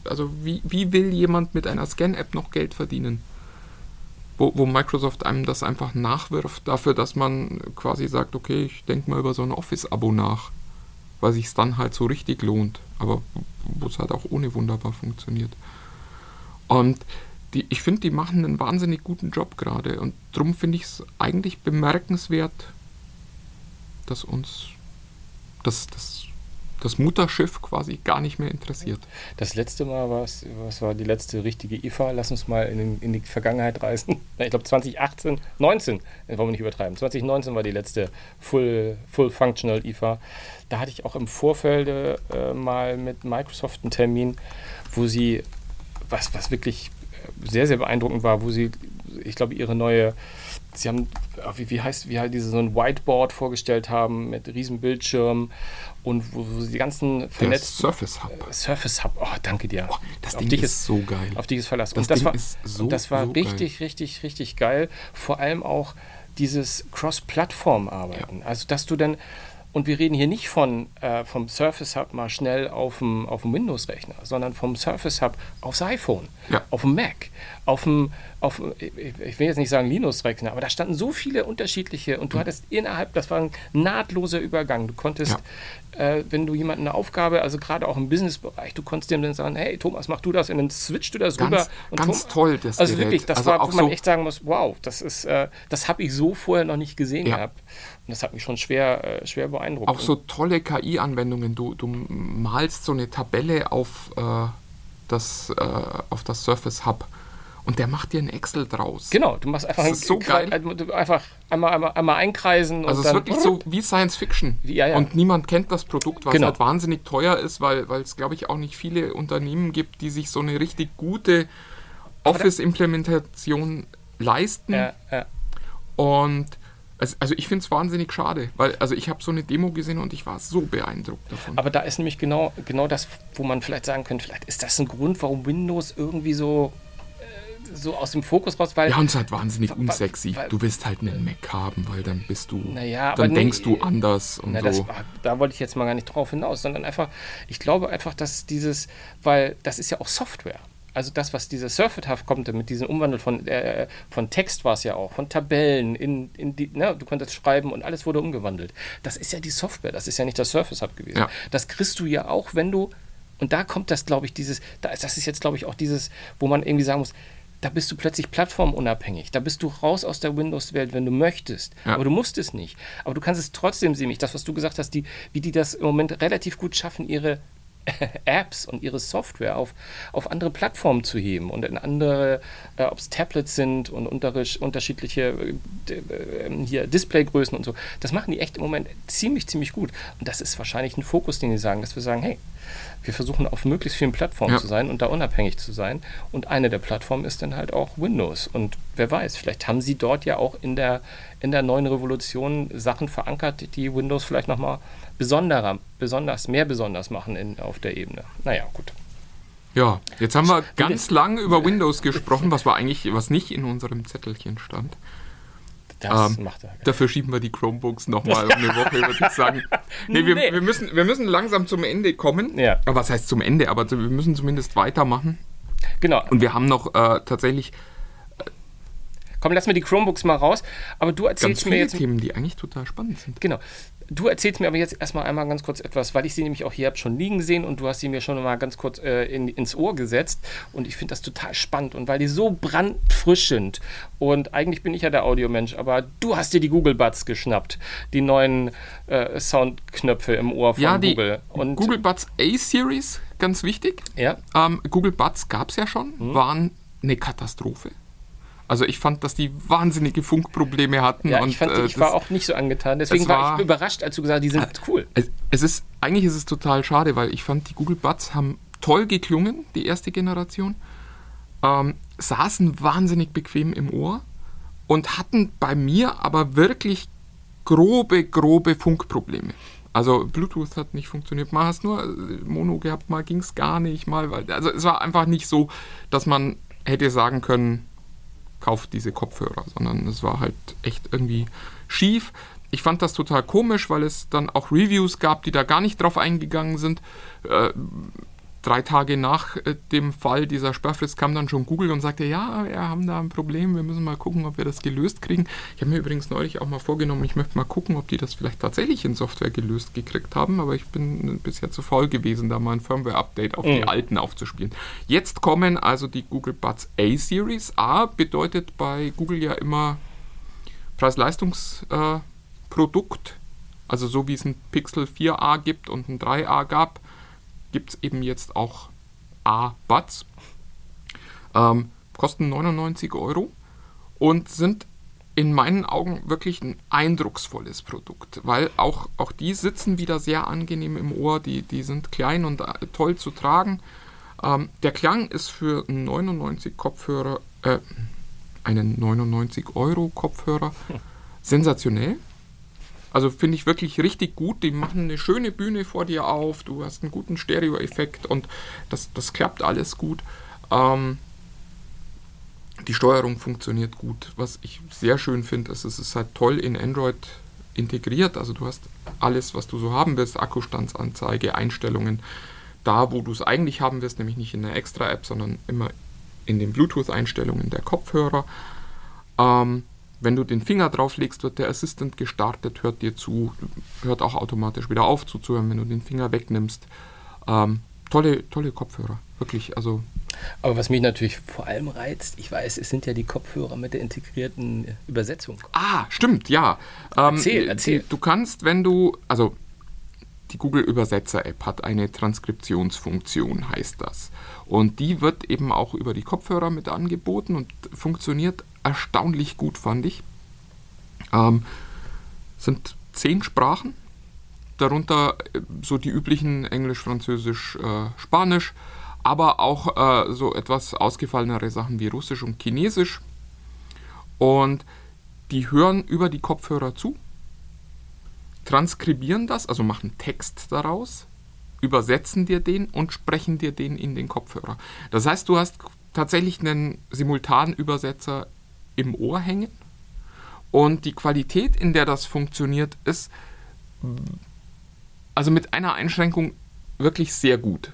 also wie, wie will jemand mit einer Scan-App noch Geld verdienen? Wo, wo Microsoft einem das einfach nachwirft, dafür, dass man quasi sagt, okay, ich denke mal über so ein Office-Abo nach, weil sich dann halt so richtig lohnt, aber wo es halt auch ohne wunderbar funktioniert. Und die, ich finde, die machen einen wahnsinnig guten Job gerade. Und darum finde ich es eigentlich bemerkenswert, dass uns das, das, das Mutterschiff quasi gar nicht mehr interessiert. Das letzte Mal war es, was war die letzte richtige IFA? Lass uns mal in, in die Vergangenheit reisen. Ich glaube 2018, 19, wollen wir nicht übertreiben. 2019 war die letzte Full, Full Functional IFA. Da hatte ich auch im Vorfeld äh, mal mit Microsoft einen Termin, wo sie, was, was wirklich äh, sehr, sehr beeindruckend war, wo sie, ich glaube, ihre neue Sie haben, ah, wie, wie heißt, wie halt diese so ein Whiteboard vorgestellt haben mit riesen Bildschirmen und wo, wo sie die ganzen Der vernetzten Surface Hub. Surface Hub, oh, danke dir. das auf Ding dich ist so geil. Auf dich ist Verlass. Das und das Ding war, ist so, das war so richtig, richtig, richtig geil. Vor allem auch dieses Cross-Plattform-Arbeiten. Also, dass du dann, Und wir reden hier nicht von äh, vom Surface Hub mal schnell auf dem, auf dem Windows-Rechner, sondern vom Surface Hub aufs iPhone, Ja. auf dem Mac, auf dem, auf, ich ich will jetzt nicht sagen Linux-Rechner, aber da standen so viele unterschiedliche und du hattest innerhalb, das war ein nahtloser Übergang. Du konntest, äh, wenn du jemanden eine Aufgabe, also gerade auch im Business-Bereich, du konntest dem dann sagen, hey Thomas, mach du das und dann switcht du das Ganz- rüber. Und ganz Thomas- toll, das Also Gerät. wirklich, das Also war, auch wo man so- echt sagen muss, wow, das ist, äh, das habe ich so vorher noch nicht gesehen Ja. gehabt. Und das hat mich schon schwer, äh, schwer beeindruckt. Auch so tolle KI-Anwendungen. Du, du malst so eine Tabelle auf, äh, das, äh, auf das Surface Hub und der macht dir ein Excel draus. Genau, du machst einfach, Das ist so geil. also einfach einmal, einmal, einmal einkreisen Also es ist wirklich so wie Science Fiction. Ja, ja. Und niemand kennt das Produkt, was Genau. halt wahnsinnig teuer ist, weil es, glaube ich, auch nicht viele Unternehmen gibt, die sich so eine richtig gute Office-Implementation leisten. Ja, ja. Und es, also ich finde es wahnsinnig schade, weil also ich habe so eine Demo gesehen und ich war so beeindruckt davon. Aber da ist nämlich genau, genau das, wo man vielleicht sagen könnte, vielleicht ist das ein Grund, warum Windows irgendwie so, so aus dem Fokus raus, weil ja, und es ist halt wahnsinnig unsexy. weil- Du willst halt einen Mac haben, weil dann bist du, Naja, dann nee, denkst du anders und Na, so. das, war- da wollte ich jetzt mal gar nicht drauf hinaus, sondern einfach, ich glaube einfach, dass dieses, weil das ist ja auch Software. Also das, was dieser Surface Hub kommt, mit diesem Umwandel von, äh, von Text war es ja auch, von Tabellen in, in die, ne, du konntest schreiben und alles wurde umgewandelt. Das ist ja die Software, das ist ja nicht das Surface Hub gewesen. Ja. Das kriegst du ja auch, wenn du, und da kommt das, glaube ich, dieses, das ist jetzt, glaube ich, auch dieses, wo man irgendwie sagen muss, da bist du plötzlich plattformunabhängig. Da bist du raus aus der Windows-Welt, wenn du möchtest. Ja. Aber du musst es nicht. Aber du kannst es trotzdem sehen. Das, was du gesagt hast, die, wie die das im Moment relativ gut schaffen, ihre Apps und ihre Software auf, auf andere Plattformen zu heben und in andere, äh, ob es Tablets sind und unterschiedliche äh, d- äh, hier Displaygrößen und so. Das machen die echt im Moment ziemlich, ziemlich gut. Und das ist wahrscheinlich ein Fokus, den die sagen, dass wir sagen, hey, wir versuchen auf möglichst vielen Plattformen Ja. zu sein und da unabhängig zu sein. Und eine der Plattformen ist dann halt auch Windows. Und wer weiß, vielleicht haben sie dort ja auch in der, in der neuen Revolution Sachen verankert, die Windows vielleicht nochmal besonderer, besonders, mehr besonders machen in, auf der Ebene. Naja, gut. Ja, jetzt haben wir ganz lang über Windows gesprochen, was war eigentlich, was nicht in unserem Zettelchen stand. Das Ähm, macht er. Dafür schieben wir die Chromebooks nochmal um eine Woche, würde ich sagen. Nee, wir, Nee. Wir, müssen, wir müssen langsam zum Ende kommen. Ja. Aber was heißt zum Ende? Aber wir müssen zumindest weitermachen. Genau. Und wir haben noch äh, tatsächlich Komm, lass mir die Chromebooks mal raus. Aber du ganz erzählst mir viele jetzt. Themen, die eigentlich total spannend sind. Genau. Du erzählst mir aber jetzt erstmal einmal ganz kurz etwas, weil ich sie nämlich auch hier hab schon liegen sehen und du hast sie mir schon mal ganz kurz äh, in, ins Ohr gesetzt und ich finde das total spannend und weil die so brandfrisch sind und eigentlich bin ich ja der Audiomensch, aber du hast dir die Google Buds geschnappt, die neuen äh, Soundknöpfe im Ohr von ja, die Google. Und Google Buds A-Series, ganz wichtig. ja, Ähm, Google Buds gab es ja schon, Mhm. waren eine Katastrophe. Also ich fand, dass die wahnsinnige Funkprobleme hatten. ja und, ich, fand, äh, ich das- war auch nicht so angetan, deswegen es war, war- ich überrascht, als du gesagt hast, die sind cool. Es, es ist, eigentlich ist es total schade, weil ich fand, die Google Buds haben toll geklungen, die erste Generation, ähm, saßen wahnsinnig bequem im Ohr und hatten bei mir aber wirklich grobe, grobe Funkprobleme. Also Bluetooth hat nicht funktioniert, mal hast nur äh, Mono gehabt, mal ging es gar nicht, mal, weil- also es war einfach nicht so, dass man hätte sagen können, kauft diese Kopfhörer, sondern es war halt echt irgendwie schief. Ich fand das total komisch, weil es dann auch Reviews gab, die da gar nicht drauf eingegangen sind. Äh, drei Tage nach äh, dem Fall dieser Sperrfrist kam dann schon Google und sagte, ja, wir haben da ein Problem, wir müssen mal gucken, ob wir das gelöst kriegen. Ich habe mir übrigens neulich auch mal vorgenommen, ich möchte mal gucken, ob die das vielleicht tatsächlich in Software gelöst gekriegt haben, aber ich bin bisher zu faul gewesen, da mal ein Firmware-Update auf die alten aufzuspielen. Jetzt kommen also die Google Buds A-Series. A bedeutet bei Google ja immer Preis-Leistungs-Produkt. Äh, also so wie es ein Pixel 4a gibt und ein 3a gab, gibt es eben jetzt auch A-Buds. Ähm, kosten 99 Euro und sind in meinen Augen wirklich ein eindrucksvolles Produkt, weil auch, auch die sitzen wieder sehr angenehm im Ohr, die, die sind klein und äh, toll zu tragen. Ähm, der Klang ist für einen 99 Kopfhörer, äh, einen 99 Euro Kopfhörer sensationell. Also finde ich wirklich richtig gut. Die machen eine schöne Bühne vor dir auf. Du hast einen guten Stereo-Effekt und das, das klappt alles gut. Ähm, die Steuerung funktioniert gut. Was ich sehr schön finde, ist, es ist halt toll in Android integriert. Also du hast alles, was du so haben willst, Akkustandsanzeige, Einstellungen, da wo du es eigentlich haben wirst, nämlich nicht in der Extra-App, sondern immer in den Bluetooth-Einstellungen der Kopfhörer. Ähm, wenn du den Finger drauflegst, wird der Assistant gestartet, hört dir zu, hört auch automatisch wieder auf zuzuhören, wenn du den Finger wegnimmst. Ähm, tolle, tolle Kopfhörer, wirklich. Also aber was mich natürlich vor allem reizt, ich weiß, es sind ja die Kopfhörer mit der integrierten Übersetzung. Ah, stimmt, ja. Ähm, erzähl, erzähl. Du kannst, wenn du, also die Google Übersetzer App hat eine Transkriptionsfunktion, heißt das. Und die wird eben auch über die Kopfhörer mit angeboten und funktioniert erstaunlich gut, fand ich. Ähm, sind zehn Sprachen, darunter äh, so die üblichen Englisch, Französisch, äh, Spanisch, aber auch äh, so etwas ausgefallenere Sachen wie Russisch und Chinesisch. Und die hören über die Kopfhörer zu, transkribieren das, also machen Text daraus, übersetzen dir den und sprechen dir den in den Kopfhörer. Das heißt, du hast tatsächlich einen Simultanübersetzer im Ohr hängen und die Qualität, in der das funktioniert, ist also mit einer Einschränkung wirklich sehr gut.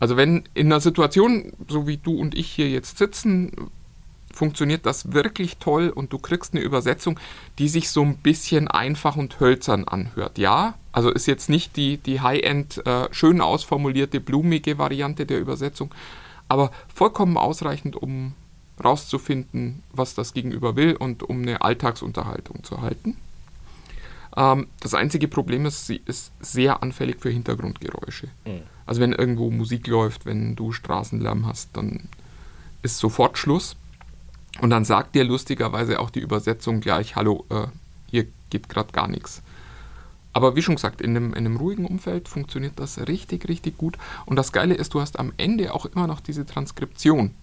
Also wenn in einer Situation, so wie du und ich hier jetzt sitzen, funktioniert das wirklich toll und du kriegst eine Übersetzung, die sich so ein bisschen einfach und hölzern anhört. Ja, also ist jetzt nicht die, die High-End, äh, schön ausformulierte, blumige Variante der Übersetzung, aber vollkommen ausreichend, um rauszufinden, was das Gegenüber will und um eine Alltagsunterhaltung zu halten. Ähm, das einzige Problem ist, sie ist sehr anfällig für Hintergrundgeräusche. Mhm. Also wenn irgendwo Musik läuft, wenn du Straßenlärm hast, dann ist sofort Schluss. Und dann sagt dir lustigerweise auch die Übersetzung gleich, hallo, äh, hier geht gerade gar nichts. Aber wie schon gesagt, in einem, in einem ruhigen Umfeld funktioniert das richtig, richtig gut. Und das Geile ist, du hast am Ende auch immer noch diese Transkription.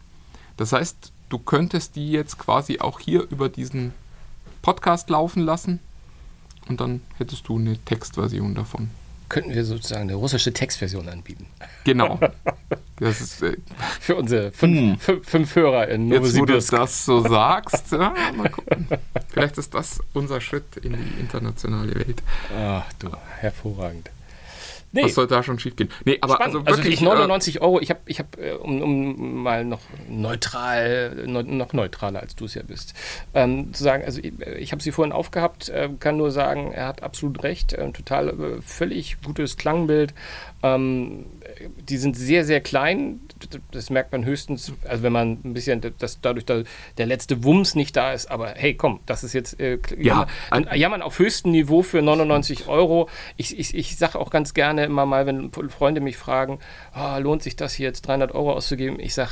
Das heißt, du könntest die jetzt quasi auch hier über diesen Podcast laufen lassen und dann hättest du eine Textversion davon. Könnten wir sozusagen eine russische Textversion anbieten. Genau. Das ist, äh, Für unsere fünf, fünf, fünf Hörer in. Jetzt, wo du das so sagst, ja, mal gucken. Vielleicht ist das unser Schritt in die internationale Welt. Ach du, hervorragend. Nee. Was soll da schon schief gehen? Nee, aber Spannend. also wirklich. Also 99 Euro, ich habe, ich hab, äh, um, um, mal noch neutral, noch neutraler als du es ja bist, ähm, zu sagen, also ich, ich habe sie vorhin aufgehabt, äh, kann nur sagen, er hat absolut recht, äh, total äh, völlig gutes Klangbild. Ähm, die sind sehr, sehr klein. Das merkt man höchstens, also wenn man ein bisschen, dass dadurch da der letzte Wumms nicht da ist. Aber hey, komm, das ist jetzt äh, ja, jammern, jammern auf höchstem Niveau für 99 Euro. Ich, ich, ich sage auch ganz gerne immer mal, wenn Freunde mich fragen, oh, lohnt sich das hier jetzt 300 Euro auszugeben? Ich sage,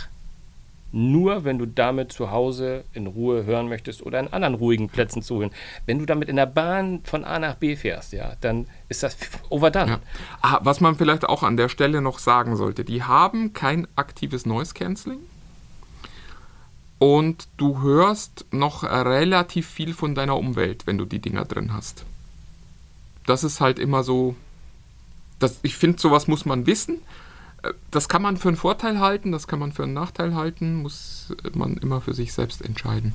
nur wenn du damit zu Hause in Ruhe hören möchtest oder in anderen ruhigen Plätzen zuhören. Wenn du damit in der Bahn von A nach B fährst, ja, dann ist das overdone. Ja. Ah, was man vielleicht auch an der Stelle noch sagen sollte, die haben kein aktives Noise Cancelling und du hörst noch relativ viel von deiner Umwelt, wenn du die Dinger drin hast. Das ist halt immer so, das, ich finde, sowas muss man wissen das kann man für einen Vorteil halten, das kann man für einen Nachteil halten, muss man immer für sich selbst entscheiden.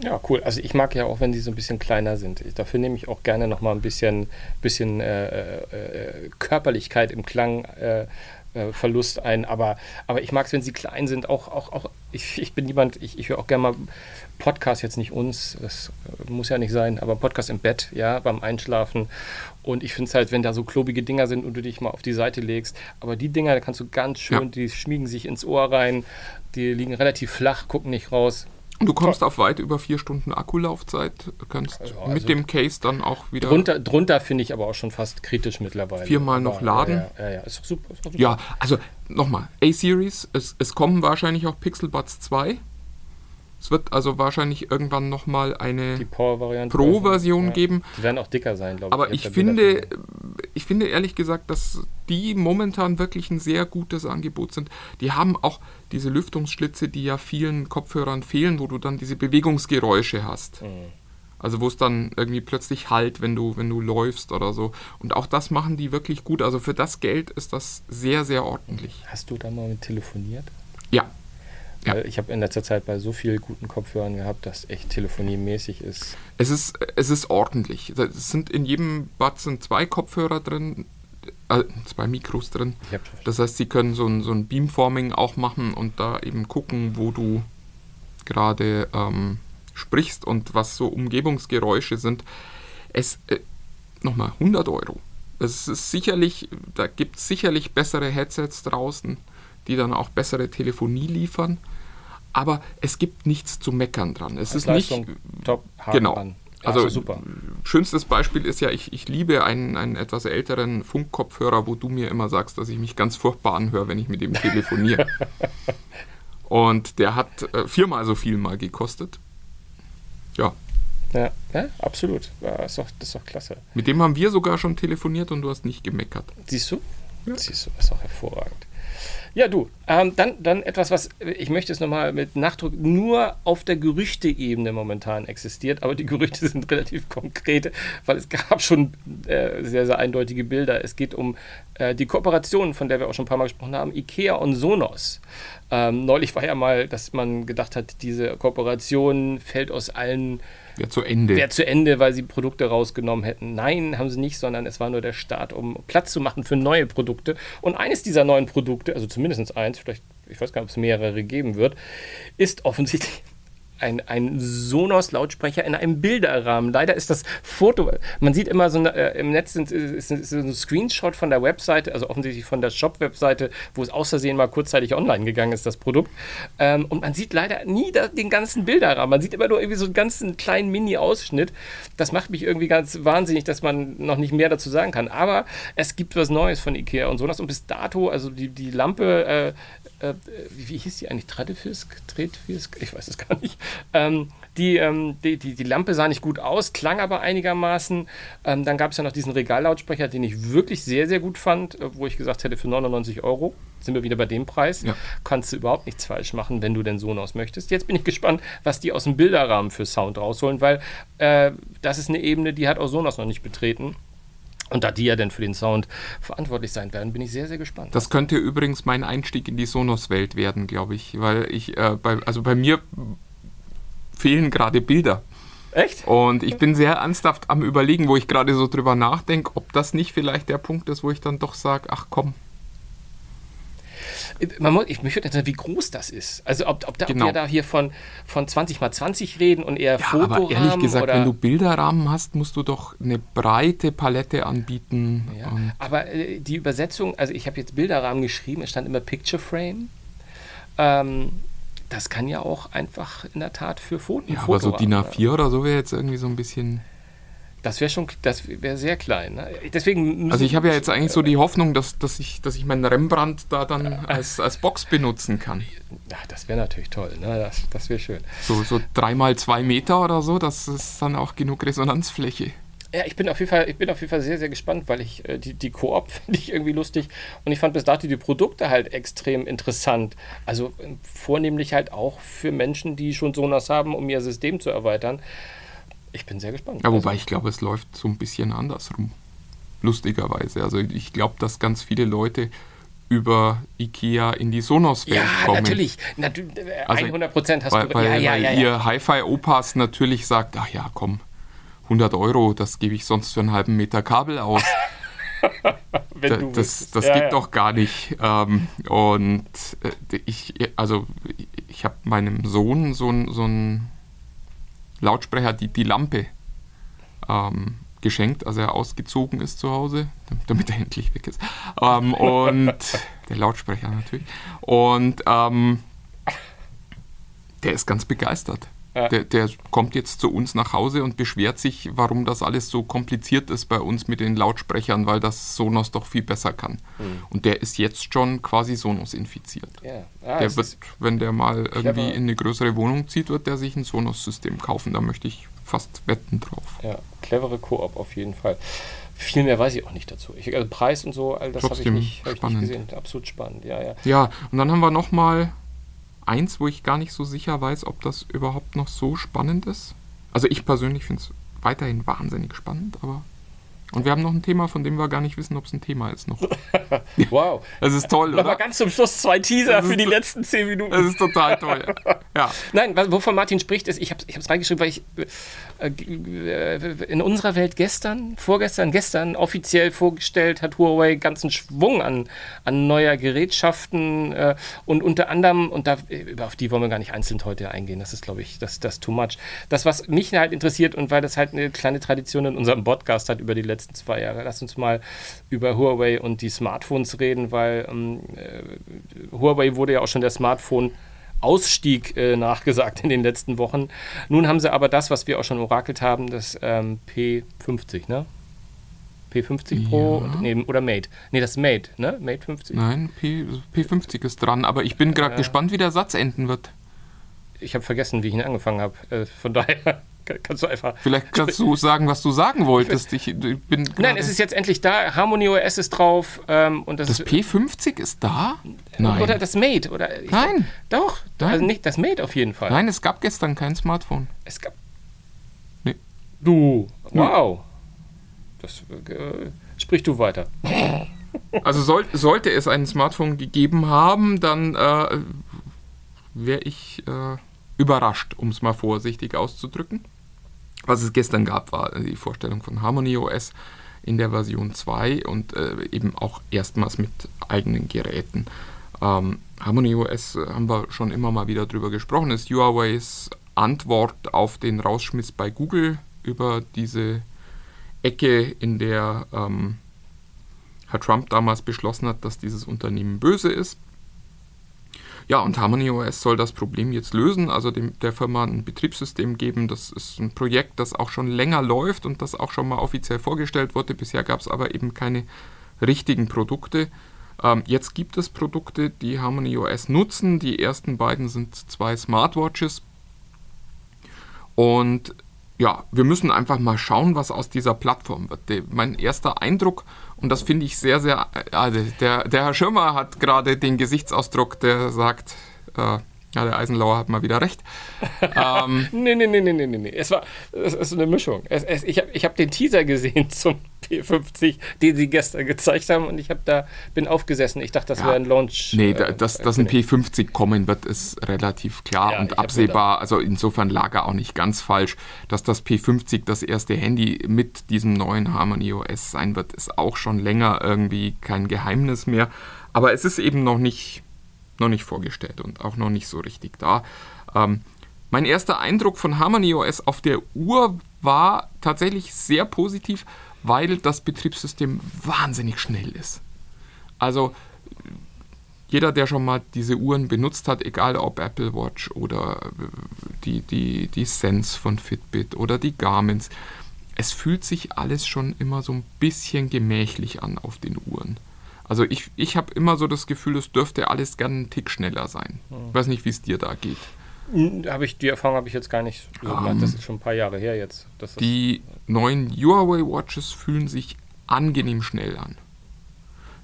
Ja, cool. Also ich mag ja auch, wenn die so ein bisschen kleiner sind. Dafür nehme ich auch gerne noch mal ein bisschen, bisschen äh, äh, äh Körperlichkeit im Klang. Äh, äh, Verlust ein, aber, aber ich mag es, wenn sie klein sind. Auch, auch, auch ich, ich bin jemand, ich, ich höre auch gerne mal Podcast, jetzt nicht uns, das muss ja nicht sein, aber Podcast im Bett, ja, beim Einschlafen. Und ich finde es halt, wenn da so klobige Dinger sind und du dich mal auf die Seite legst, aber die Dinger, da kannst du ganz schön, ja. die schmiegen sich ins Ohr rein, die liegen relativ flach, gucken nicht raus. Du kommst auf weit über vier Stunden Akkulaufzeit, kannst also, also mit dem Case dann auch wieder. Drunter, drunter finde ich aber auch schon fast kritisch mittlerweile. Viermal noch laden. Ja, ja, ja, ist super. Ist super. Ja, also nochmal, A-Series, es, es kommen wahrscheinlich auch Pixel Buds 2. Es wird also wahrscheinlich irgendwann nochmal eine Pro-Version ja. geben. Die werden auch dicker sein, glaube ich. Aber ich finde, ich finde ehrlich gesagt, dass die momentan wirklich ein sehr gutes Angebot sind. Die haben auch diese Lüftungsschlitze, die ja vielen Kopfhörern fehlen, wo du dann diese Bewegungsgeräusche hast. Mhm. Also wo es dann irgendwie plötzlich halt, wenn du, wenn du läufst oder so. Und auch das machen die wirklich gut. Also für das Geld ist das sehr, sehr ordentlich. Hast du da mal mit telefoniert? Ja. Ja. Ich habe in letzter Zeit bei so vielen guten Kopfhörern gehabt, dass echt telefoniemäßig ist. Es ist, es ist ordentlich. Es sind in jedem Bad sind zwei Kopfhörer drin, äh, zwei Mikros drin. Das heißt, sie können so ein, so ein Beamforming auch machen und da eben gucken, wo du gerade ähm, sprichst und was so Umgebungsgeräusche sind. Es, äh, nochmal, 100 Euro. Es ist sicherlich, da gibt es sicherlich bessere Headsets draußen, die dann auch bessere Telefonie liefern. Aber es gibt nichts zu meckern dran. Es Als ist Leistung nicht. Top, genau. An. Also super. schönstes Beispiel ist ja, ich, ich liebe einen, einen etwas älteren Funkkopfhörer, wo du mir immer sagst, dass ich mich ganz furchtbar anhöre, wenn ich mit ihm telefoniere. Und der hat äh, viermal so viel mal gekostet. Ja. Ja, ja absolut. Ja, ist doch, das ist doch klasse. Mit dem haben wir sogar schon telefoniert und du hast nicht gemeckert. Siehst du? Ja. Siehst du, das ist auch hervorragend. Ja, du, ähm, dann, dann etwas, was ich möchte es nochmal mit Nachdruck nur auf der Gerüchteebene momentan existiert, aber die Gerüchte sind relativ konkret, weil es gab schon äh, sehr, sehr eindeutige Bilder. Es geht um äh, die Kooperation, von der wir auch schon ein paar Mal gesprochen haben, IKEA und Sonos. Ähm, neulich war ja mal, dass man gedacht hat, diese Kooperation fällt aus allen Wäre zu Ende. Wäre zu Ende, weil sie Produkte rausgenommen hätten. Nein, haben sie nicht, sondern es war nur der Start, um Platz zu machen für neue Produkte. Und eines dieser neuen Produkte, also zumindest eins, vielleicht, ich weiß gar nicht, ob es mehrere geben wird, ist offensichtlich ein, ein Sonos-Lautsprecher in einem Bilderrahmen. Leider ist das Foto, man sieht immer so eine, äh, im Netz sind, ist, ist, ein Screenshot von der Webseite, also offensichtlich von der Shop-Webseite, wo es außersehen mal kurzzeitig online gegangen ist, das Produkt. Ähm, und man sieht leider nie da, den ganzen Bilderrahmen. Man sieht immer nur irgendwie so einen ganzen kleinen Mini-Ausschnitt. Das macht mich irgendwie ganz wahnsinnig, dass man noch nicht mehr dazu sagen kann. Aber es gibt was Neues von Ikea und Sonos. Und bis dato, also die, die Lampe, äh, wie, hieß die eigentlich? Tredefisk? Tretfisk? Ich weiß es gar nicht. Ähm, die, ähm, die, die, die, Lampe sah nicht gut aus, klang aber einigermaßen. Ähm, dann gab es ja noch diesen Regallautsprecher, den ich wirklich sehr, sehr gut fand, äh, wo ich gesagt hätte, für 99 Euro sind wir wieder bei dem Preis. Ja. Kannst du überhaupt nichts falsch machen, wenn du den Sonos möchtest. Jetzt bin ich gespannt, was die aus dem Bilderrahmen für Sound rausholen, weil äh, das ist eine Ebene, die hat auch Sonos noch nicht betreten. Und da die ja dann für den Sound verantwortlich sein werden, bin ich sehr, sehr gespannt. Das könnte übrigens mein Einstieg in die Sonos-Welt werden, glaube ich. Weil ich, äh, bei, also bei mir fehlen gerade Bilder. Echt? Und ich bin sehr ernsthaft am Überlegen, wo ich gerade so drüber nachdenke, ob das nicht vielleicht der Punkt ist, wo ich dann doch sage, ach komm, man muss, ich mich würde interessieren, wie groß das ist. Also ob, ob, da, genau. ob wir da hier von, von 20 mal 20 reden und eher ja, Fotorahmen. Aber ehrlich gesagt, oder? wenn du Bilderrahmen hast, musst du doch eine breite Palette anbieten. Ja, aber äh, die Übersetzung, also ich habe jetzt Bilderrahmen geschrieben, es stand immer Picture Frame. Ähm, das kann ja auch einfach in der Tat für Fotos. Ja, aber so DIN A4 oder so wäre jetzt irgendwie so ein bisschen. Das wäre schon, das wäre sehr klein. Ne? Deswegen also ich habe ja jetzt eigentlich so die Hoffnung, dass, dass, ich, dass ich meinen Rembrandt da dann als, als Box benutzen kann. Ja, das wäre natürlich toll. Ne? Das, das wäre schön. So, so dreimal zwei Meter oder so, das ist dann auch genug Resonanzfläche. Ja, ich bin auf jeden Fall, ich bin auf jeden Fall sehr, sehr gespannt, weil ich äh, die, die Koop finde ich irgendwie lustig und ich fand bis dato die Produkte halt extrem interessant. Also äh, vornehmlich halt auch für Menschen, die schon Sonos haben, um ihr System zu erweitern. Ich bin sehr gespannt. Ja, wobei also, ich glaube, es läuft so ein bisschen andersrum. Lustigerweise. Also ich glaube, dass ganz viele Leute über IKEA in die Sonos-Welt ja, kommen. Natürlich. Natu 100 Prozent also, hast du. Weil, ja, ja, weil ihr Hi-Fi-Opas natürlich sagt, ach ja, komm, 100 Euro, das gebe ich sonst für einen halben Meter Kabel aus. da, das das ja, geht ja. doch gar nicht. Ähm, und äh, ich, also ich habe meinem Sohn so ein, so ein Lautsprecher die, die Lampe ähm, geschenkt, als er ausgezogen ist zu Hause, damit er endlich weg ist. Ähm, und der Lautsprecher natürlich. Und ähm, der ist ganz begeistert. Ja. Der, der, kommt jetzt zu uns nach Hause und beschwert sich, warum das alles so kompliziert ist bei uns mit den Lautsprechern, weil das Sonos doch viel besser kann. Mhm. Und der ist jetzt schon quasi Sonos infiziert. Ja. Ah, der wird, wenn der mal irgendwie in eine größere Wohnung zieht, wird der sich ein Sonos-System kaufen. Da möchte ich fast wetten drauf. Ja, clevere Koop auf jeden Fall. Viel mehr weiß ich auch nicht dazu. Ich, also Preis und so, all das habe ich, nicht, hab ich nicht gesehen. Absolut spannend, ja, ja. Ja, und dann haben wir nochmal eins, wo ich gar nicht so sicher weiß, ob das überhaupt noch so spannend ist. Also ich persönlich finde es weiterhin wahnsinnig spannend, aber Und wir haben noch ein Thema, von dem wir gar nicht wissen, ob es ein Thema ist noch. wow. Das ist toll, oder? ganz zum Schluss zwei Teaser für die letzten zehn Minuten. Das ist total toll. Ja. Nein, wovon Martin spricht, ist, ich habe es reingeschrieben, weil ich in unserer Welt gestern, vorgestern, gestern offiziell vorgestellt hat Huawei ganzen Schwung an, an neuer Gerätschaften äh, und unter anderem, und da, auf die wollen wir gar nicht einzeln heute eingehen, das ist, glaube ich, das, das too much. Das, was mich halt interessiert und weil das halt eine kleine Tradition in unserem Podcast hat über die letzten zwei Jahre, lass uns mal über Huawei und die Smartphones reden, weil ähm, äh, Huawei wurde ja auch schon der Smartphone Ausstieg äh, nachgesagt in den letzten Wochen. Nun haben sie aber das, was wir auch schon orakelt haben, das ähm, P50, ne? P50 Pro Ja. und, nee, oder Mate. Nee, das Mate, ne? Mate 50. Nein, P, P50 ist dran, aber ich bin gerade gespannt, wie der Satz enden wird. Ich habe vergessen, wie ich ihn angefangen habe. Äh, von daher kannst du einfach. Vielleicht kannst du sagen, was du sagen wolltest. Ich, ich bin Nein, es ist jetzt endlich da. Harmony OS ist drauf ähm, und das, das ist P50 ist da? Nein. oder das Mate oder ich- Nein. Doch, Nein. also nicht das Mate auf jeden Fall. Nein, es gab gestern kein Smartphone. Es gab. Nee. Du. Wow. Das äh, sprich du weiter. Also soll, sollte es ein Smartphone gegeben haben, dann äh, wäre ich äh, überrascht, um es mal vorsichtig auszudrücken. Was es gestern gab, war die Vorstellung von Harmony OS in der Version 2 und äh, eben auch erstmals mit eigenen Geräten. Ähm, Harmony OS äh, haben wir schon immer mal wieder drüber gesprochen, ist Huawei's Antwort auf den Rausschmiss bei Google über diese Ecke, in der ähm, Herr Trump damals beschlossen hat, dass dieses Unternehmen böse ist. Ja, und Harmony OS soll das Problem jetzt lösen, also dem, der Firma ein Betriebssystem geben. Das ist ein Projekt, das auch schon länger läuft und das auch schon mal offiziell vorgestellt wurde. Bisher gab es aber eben keine richtigen Produkte. Ähm, jetzt gibt es Produkte, die Harmony OS nutzen. Die ersten beiden sind zwei Smartwatches. Und ja, wir müssen einfach mal schauen, was aus dieser Plattform wird. Der, mein erster Eindruck, und das finde ich sehr, sehr, äh, also der, der Herr Schirmer hat gerade den Gesichtsausdruck, der sagt, äh, ja, der Eisenlauer hat mal wieder recht. ähm, Nee, nee, nee, nee, nee, nee. Es war es ist eine Mischung. Es, es, ich habe ich hab den Teaser gesehen zum P50, den sie gestern gezeigt haben und ich habe da bin aufgesessen. Ich dachte, das Ja. wäre ein Launch. nee, äh, da, dass, dass ein P50 kommen wird, ist relativ klar Ja, und hab absehbar. Also insofern lag er auch nicht ganz falsch. Dass das P50 das erste Handy mit diesem neuen Harmony OS sein wird, ist auch schon länger irgendwie kein Geheimnis mehr. Aber es ist eben noch nicht, noch nicht vorgestellt und auch noch nicht so richtig da. Ähm, mein erster Eindruck von Harmony OS auf der Uhr war tatsächlich sehr positiv, weil das Betriebssystem wahnsinnig schnell ist. Also jeder, der schon mal diese Uhren benutzt hat, egal ob Apple Watch oder äh, die, die, die Sense von Fitbit oder die Garmins, es fühlt sich alles schon immer so ein bisschen gemächlich an auf den Uhren. Also ich, ich habe immer so das Gefühl, es dürfte alles gerne einen Tick schneller sein. Ich weiß nicht, wie es dir da geht. Habe ich die Erfahrung habe ich jetzt gar nicht so gemacht. Das ist schon ein paar Jahre her jetzt. Die neuen Huawei Watches fühlen sich angenehm schnell an.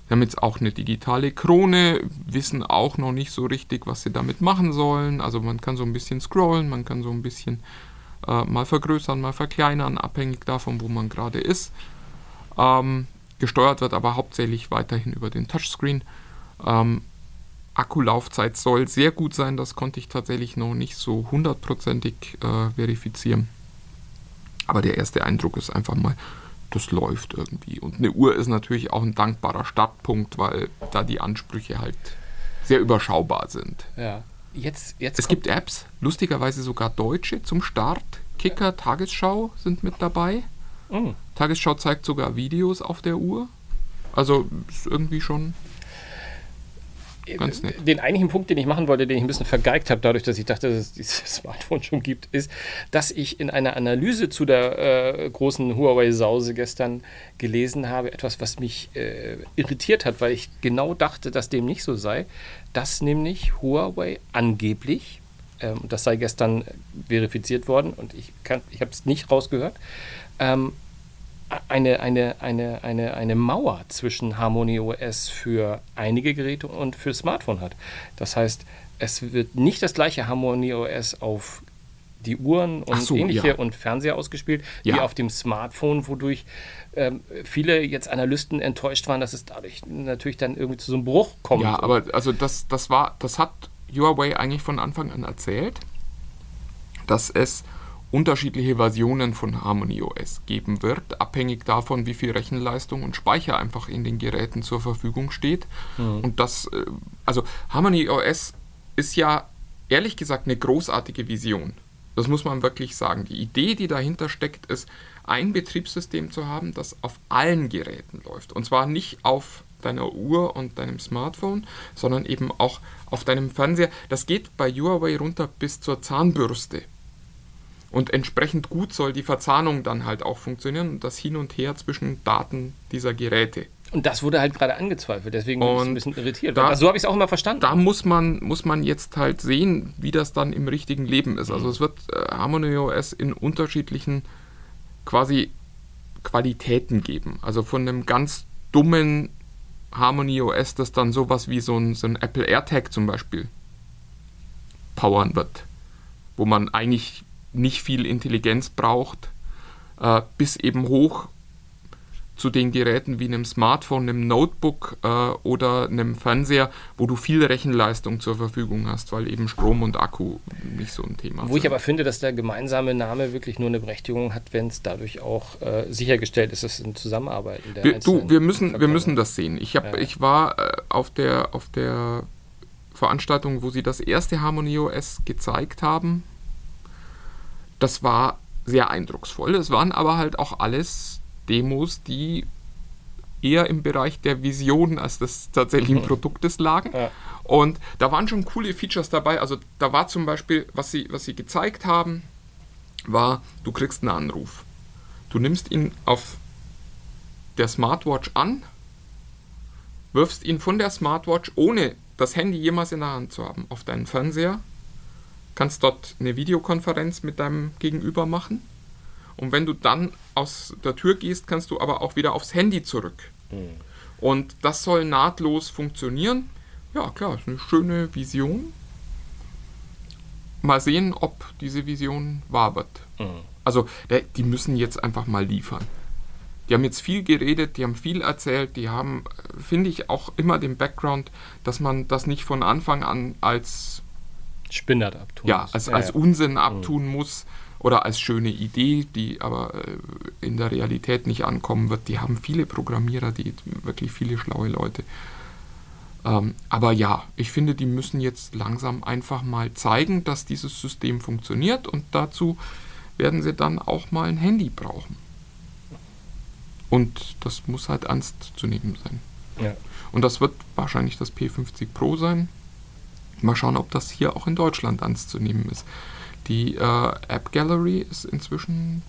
Sie haben jetzt auch eine digitale Krone, wissen auch noch nicht so richtig, was sie damit machen sollen. Also man kann so ein bisschen scrollen, man kann so ein bisschen äh, mal vergrößern, mal verkleinern, abhängig davon, wo man gerade ist. Ähm, gesteuert wird aber hauptsächlich weiterhin über den Touchscreen. Ähm, Akkulaufzeit soll sehr gut sein, das konnte ich tatsächlich noch nicht so hundertprozentig äh, verifizieren. Aber der erste Eindruck ist einfach mal, das läuft irgendwie. Und eine Uhr ist natürlich auch ein dankbarer Startpunkt, weil da die Ansprüche halt sehr überschaubar sind. ja. Jetzt, jetzt Es gibt Apps, lustigerweise sogar deutsche zum Start. Kicker, Tagesschau sind mit dabei. Mm. Tagesschau zeigt sogar Videos auf der Uhr. Also ist irgendwie schon ganz nett. Den eigentlichen Punkt, den ich machen wollte, den ich ein bisschen vergeigt habe, dadurch, dass ich dachte, dass es dieses Smartphone schon gibt, ist, dass ich in einer Analyse zu der äh, großen Huawei-Sause gestern gelesen habe, etwas, was mich äh, irritiert hat, weil ich genau dachte, dass dem nicht so sei, dass nämlich Huawei angeblich, ähm, das sei gestern verifiziert worden und ich, kann- ich habe es nicht rausgehört, ähm, eine, eine, eine, eine, eine Mauer zwischen Harmony OS für einige Geräte und für Smartphone hat. Das heißt, es wird nicht das gleiche Harmony OS auf die Uhren und so, ähnliche ja. und Fernseher ausgespielt, wie Ja. auf dem Smartphone, wodurch ähm, viele jetzt Analysten enttäuscht waren, dass es dadurch natürlich dann irgendwie zu so einem Bruch kommt. Ja, aber also das, das war, das hat Huawei eigentlich von Anfang an erzählt, dass es unterschiedliche Versionen von Harmony OS geben wird, abhängig davon, wie viel Rechenleistung und Speicher einfach in den Geräten zur Verfügung steht. Und das, äh, also Harmony OS ist ja ehrlich gesagt eine großartige Vision. Das muss man wirklich sagen. Die Idee, die dahinter steckt, ist, ein Betriebssystem zu haben, das auf allen Geräten läuft. Und zwar nicht auf deiner Uhr und deinem Smartphone, sondern eben auch auf deinem Fernseher. Das geht bei Huawei runter bis zur Zahnbürste. Und entsprechend gut soll die Verzahnung dann halt auch funktionieren und das Hin und Her zwischen Daten dieser Geräte. Und das wurde halt gerade angezweifelt, deswegen bin ich ein bisschen irritiert. da- also so habe ich es auch immer verstanden. Da muss man, muss man jetzt halt sehen, wie das dann im richtigen Leben ist. Also es wird äh, Harmony OS in unterschiedlichen quasi Qualitäten geben. Also von einem ganz dummen Harmony OS, das dann sowas wie so ein, so ein Apple AirTag zum Beispiel powern wird, wo man eigentlich nicht viel Intelligenz braucht, äh, bis eben hoch zu den Geräten wie einem Smartphone, einem Notebook äh, oder einem Fernseher, wo du viel Rechenleistung zur Verfügung hast, weil eben Strom und Akku nicht so ein Thema Wo ich sind. aber finde, dass der gemeinsame Name wirklich nur eine Berechtigung hat, wenn es dadurch auch äh, sichergestellt ist, dass es ein Zusammenarbeiten der wir, du, wir müssen, wir müssen das sehen. Ich, hab, Ja. ich war äh, auf, der, auf der Veranstaltung, wo sie das erste Harmony OS gezeigt haben. Das war sehr eindrucksvoll. Es waren aber halt auch alles Demos, die eher im Bereich der Vision als des tatsächlichen Produktes lagen. Ja. Und da waren schon coole Features dabei. Also da war zum Beispiel, was sie, was sie gezeigt haben, war, du kriegst einen Anruf. Du nimmst ihn auf der Smartwatch an, wirfst ihn von der Smartwatch, ohne das Handy jemals in der Hand zu haben, auf deinen Fernseher, kannst dort eine Videokonferenz mit deinem Gegenüber machen. Und wenn du dann aus der Tür gehst, kannst du aber auch wieder aufs Handy zurück. Und das soll nahtlos funktionieren. Ja, klar, ist eine schöne Vision. Mal sehen, ob diese Vision wahr wird. Also, der, die müssen jetzt einfach mal liefern. Die haben jetzt viel geredet, die haben viel erzählt, die haben, äh, finde ich, auch immer den Background, dass man das nicht von Anfang an als, Spinnert abtun. ja, muss. als, Ja, als. Unsinn abtun muss oder als schöne Idee, die aber äh, in der Realität nicht ankommen wird. Die haben viele Programmierer, die wirklich viele schlaue Leute. Ähm, aber ja, ich finde, die müssen jetzt langsam einfach mal zeigen, dass dieses System funktioniert und dazu werden sie dann auch mal ein Handy brauchen. Und das muss halt ernst zu nehmen sein. Ja. Und das wird wahrscheinlich das P50 Pro sein. Mal schauen, ob das hier auch in Deutschland ernst zu nehmen ist. Die äh, App Gallery ist inzwischen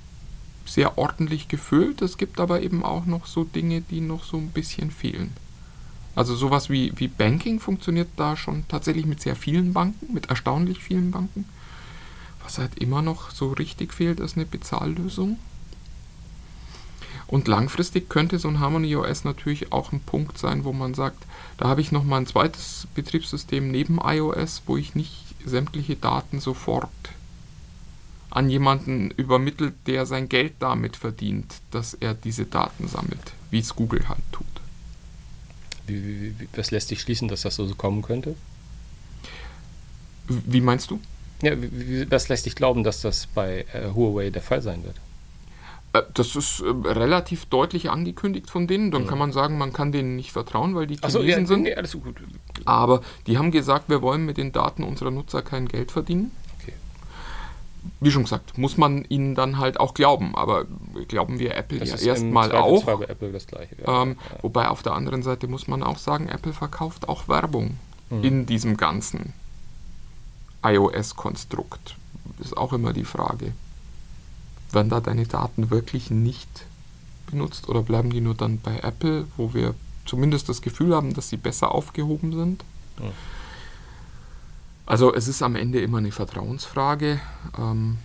sehr ordentlich gefüllt. Es gibt aber eben auch noch so Dinge, die noch so ein bisschen fehlen. Also sowas wie, wie Banking funktioniert da schon tatsächlich mit sehr vielen Banken, mit erstaunlich vielen Banken. Was halt immer noch so richtig fehlt, ist eine Bezahllösung. Und langfristig könnte so ein Harmony OS natürlich auch ein Punkt sein, wo man sagt, da habe ich noch mal ein zweites Betriebssystem neben iOS, wo ich nicht sämtliche Daten sofort an jemanden übermittelt, der sein Geld damit verdient, dass er diese Daten sammelt, wie es Google halt tut. Wie, wie, wie, was lässt sich schließen, dass das so kommen könnte? Wie meinst du? Ja, was lässt dich glauben, dass das bei äh, Huawei der Fall sein wird? Äh, Das ist äh, relativ deutlich angekündigt von denen. Dann kann man sagen, man kann denen nicht vertrauen, weil die Chinesen ja, sind. nee, alles gut. Aber die haben gesagt, wir wollen mit den Daten unserer Nutzer kein Geld verdienen. Okay. Wie schon gesagt, muss man ihnen dann halt auch glauben. Aber glauben wir Apple Das ja erstmal auch. Apple das gleiche. Ja. Ähm, wobei auf der anderen Seite muss man auch sagen, Apple verkauft auch Werbung Mhm. in diesem ganzen iOS-Konstrukt. Ist auch immer die Frage. Werden da deine Daten wirklich nicht benutzt oder bleiben die nur dann bei Apple, wo wir zumindest das Gefühl haben, dass sie besser aufgehoben sind? Ja. Also es ist am Ende immer eine Vertrauensfrage. Ähm,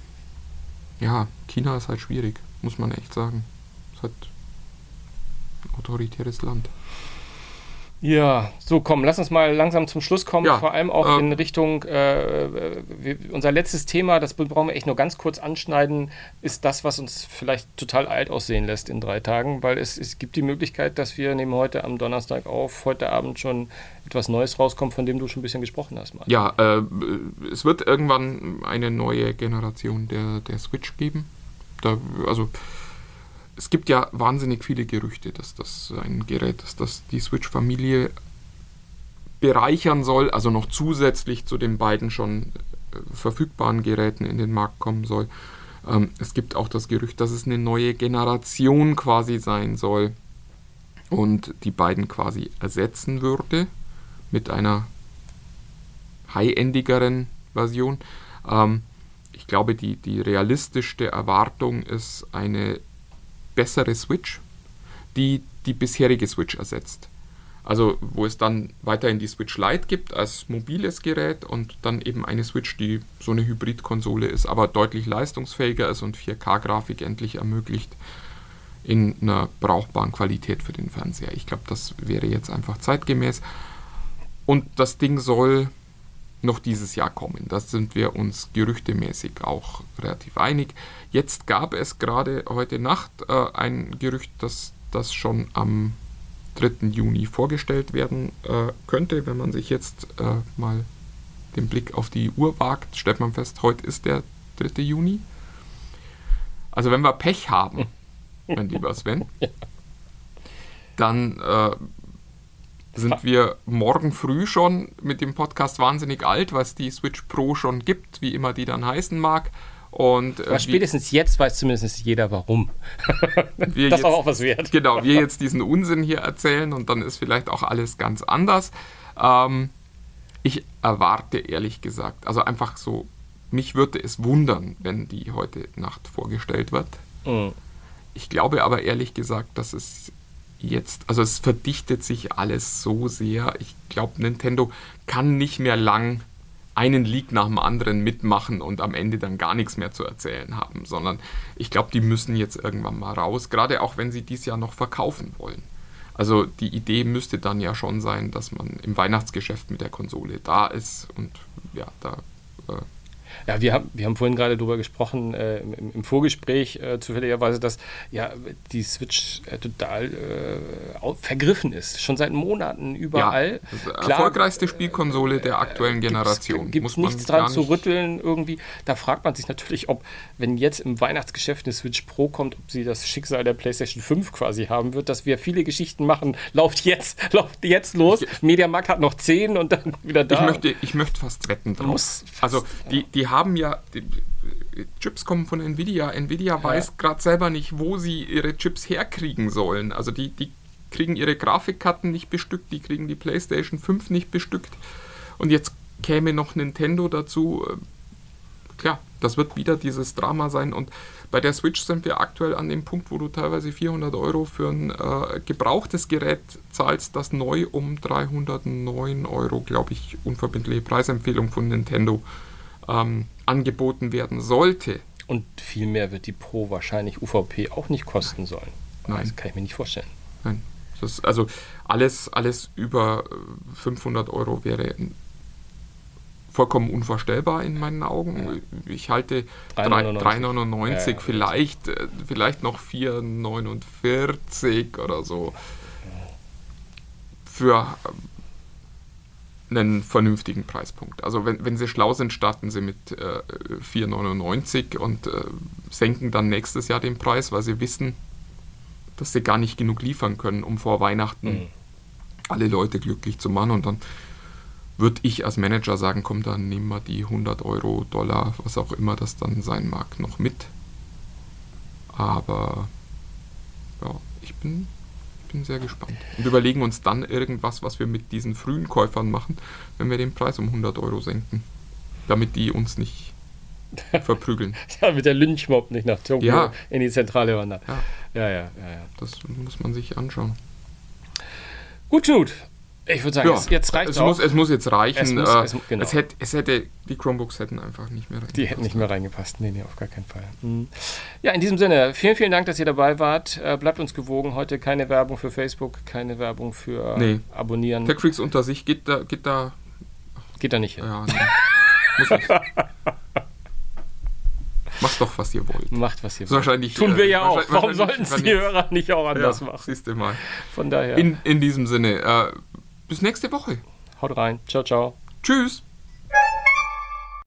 ja, China ist halt schwierig, muss man echt sagen. Es ist halt ein autoritäres Land. Ja, so komm, lass uns mal langsam zum Schluss kommen, Ja, vor allem auch äh, in Richtung, äh, wir, unser letztes Thema, das brauchen wir echt nur ganz kurz anschneiden, ist das, was uns vielleicht total alt aussehen lässt in drei Tagen, weil es, es gibt die Möglichkeit, dass wir nehmen heute am Donnerstag auf, heute Abend schon etwas Neues rauskommt, von dem du schon ein bisschen gesprochen hast. Martin. Ja, äh, es wird irgendwann eine neue Generation der, der Switch geben. Da, also es gibt ja wahnsinnig viele Gerüchte, dass das ein Gerät ist, das die Switch-Familie bereichern soll, also noch zusätzlich zu den beiden schon äh, verfügbaren Geräten in den Markt kommen soll. Ähm, es gibt auch das Gerücht, dass es eine neue Generation quasi sein soll und die beiden quasi ersetzen würde mit einer high-endigeren Version. Ähm, ich glaube, die, die realistischste Erwartung ist eine bessere Switch, die die bisherige Switch ersetzt. Also wo es dann weiterhin die Switch Lite gibt als mobiles Gerät und dann eben eine Switch, die so eine Hybridkonsole ist, aber deutlich leistungsfähiger ist und 4K-Grafik endlich ermöglicht in einer brauchbaren Qualität für den Fernseher. Ich glaube, das wäre jetzt einfach zeitgemäß. Und das Ding soll noch dieses Jahr kommen. Da sind wir uns gerüchtemäßig auch relativ einig. Jetzt gab es gerade heute Nacht äh, ein Gerücht, dass das schon am 3. Juni vorgestellt werden äh, könnte. Wenn man sich jetzt äh, mal den Blick auf die Uhr wagt, stellt man fest, heute ist der 3. Juni. Also wenn wir Pech haben, mein lieber Sven, dann äh, sind wir morgen früh schon mit dem Podcast wahnsinnig alt, was die Switch Pro schon gibt, wie immer die dann heißen mag. Und, äh, spätestens jetzt weiß zumindest jeder warum. wir das ist jetzt- auch was wert. Genau, wir jetzt diesen Unsinn hier erzählen und dann ist vielleicht auch alles ganz anders. Ähm, ich erwarte ehrlich gesagt, also einfach so, mich würde es wundern, wenn die heute Nacht vorgestellt wird. Mhm. Ich glaube aber ehrlich gesagt, dass es jetzt, also es verdichtet sich alles so sehr. Ich glaube, Nintendo kann nicht mehr lang einen Leak nach dem anderen mitmachen und am Ende dann gar nichts mehr zu erzählen haben, sondern ich glaube, die müssen jetzt irgendwann mal raus, gerade auch wenn sie dies Jahr noch verkaufen wollen. Also die Idee müsste dann ja schon sein, dass man im Weihnachtsgeschäft mit der Konsole da ist und ja, da äh, Ja, wir haben, wir haben vorhin gerade darüber gesprochen, äh, im, im Vorgespräch äh, zufälligerweise, dass ja die Switch äh, total äh, vergriffen ist. Schon seit Monaten überall. Ja, Klar, erfolgreichste Spielkonsole der aktuellen Generation. Gibt es nichts dran zu nicht- rütteln irgendwie. Da fragt man sich natürlich, ob, wenn jetzt im Weihnachtsgeschäft eine Switch Pro kommt, ob sie das Schicksal der PlayStation 5 quasi haben wird, dass wir viele Geschichten machen. Lauft jetzt, lauft jetzt los. Mediamarkt hat noch 10 und dann wieder da. Ich möchte, ich möchte fast wetten drauf. Also die, die haben ja, die, Chips kommen von Nvidia. Nvidia weiß gerade selber nicht, wo sie ihre Chips herkriegen sollen. Also die, die kriegen ihre Grafikkarten nicht bestückt, die kriegen die PlayStation 5 nicht bestückt. Und jetzt käme noch Nintendo dazu. Äh, Klar, das wird wieder dieses Drama sein. Und bei der Switch sind wir aktuell an dem Punkt, wo du teilweise 400 Euro für ein äh, gebrauchtes Gerät zahlst, das neu um 309 Euro, glaube ich, unverbindliche Preisempfehlung von Nintendo ähm, angeboten werden sollte. Und viel mehr wird die Pro wahrscheinlich UVP auch nicht kosten sollen. Nein. Das kann ich mir nicht vorstellen. Nein. Also alles, alles über äh, 500 Euro wäre vollkommen unvorstellbar in meinen Augen. Ich halte 3,99. 3,99 Ja, ja. vielleicht, äh, vielleicht noch 4,49 oder so für äh, einen vernünftigen Preispunkt. Also wenn, wenn sie schlau sind, starten sie mit äh, 4,99 und äh, senken dann nächstes Jahr den Preis, weil sie wissen, dass sie gar nicht genug liefern können, um vor Weihnachten Mhm. alle Leute glücklich zu machen. Und dann würde ich als Manager sagen, komm, dann nehmen wir die 100 Euro, Dollar, was auch immer das dann sein mag, noch mit. Aber ja, ich bin, bin sehr gespannt. Und überlegen uns dann irgendwas, was wir mit diesen frühen Käufern machen, wenn wir den Preis um 100 Euro senken. Damit die uns nicht verprügeln. Damit der Lynchmob nicht nach Tokio Ja. in die Zentrale wandert. Ja, Ja, ja, ja, ja. das muss man sich anschauen. Gut, gut. Ich würde sagen, Ja, jetzt, jetzt reicht es es auch. muss, es muss jetzt reichen. Es muss- äh, es- genau. es, hätte, es hätte, die Chromebooks hätten einfach nicht mehr rein. Die hätten nicht mehr reingepasst. Nee, nee, auf gar keinen Fall. Mhm. Ja, in diesem Sinne, vielen, vielen Dank, dass ihr dabei wart. Äh, bleibt uns gewogen. Heute keine Werbung für Facebook, keine Werbung für Nee. Abonnieren. TechFreaks unter sich geht da, geht da, Geht da nicht hin. ja, nee. muss nicht. Macht doch, was ihr wollt. Macht, was ihr wollt. wahrscheinlich, Tun wir ja äh, auch. wahrscheinlich- Warum sollten es die Hörer nicht auch anders Ja, machen? siehst du mal. Von daher, In, in diesem Sinne, äh, bis nächste Woche. haut rein. Ciao, ciao. Tschüss.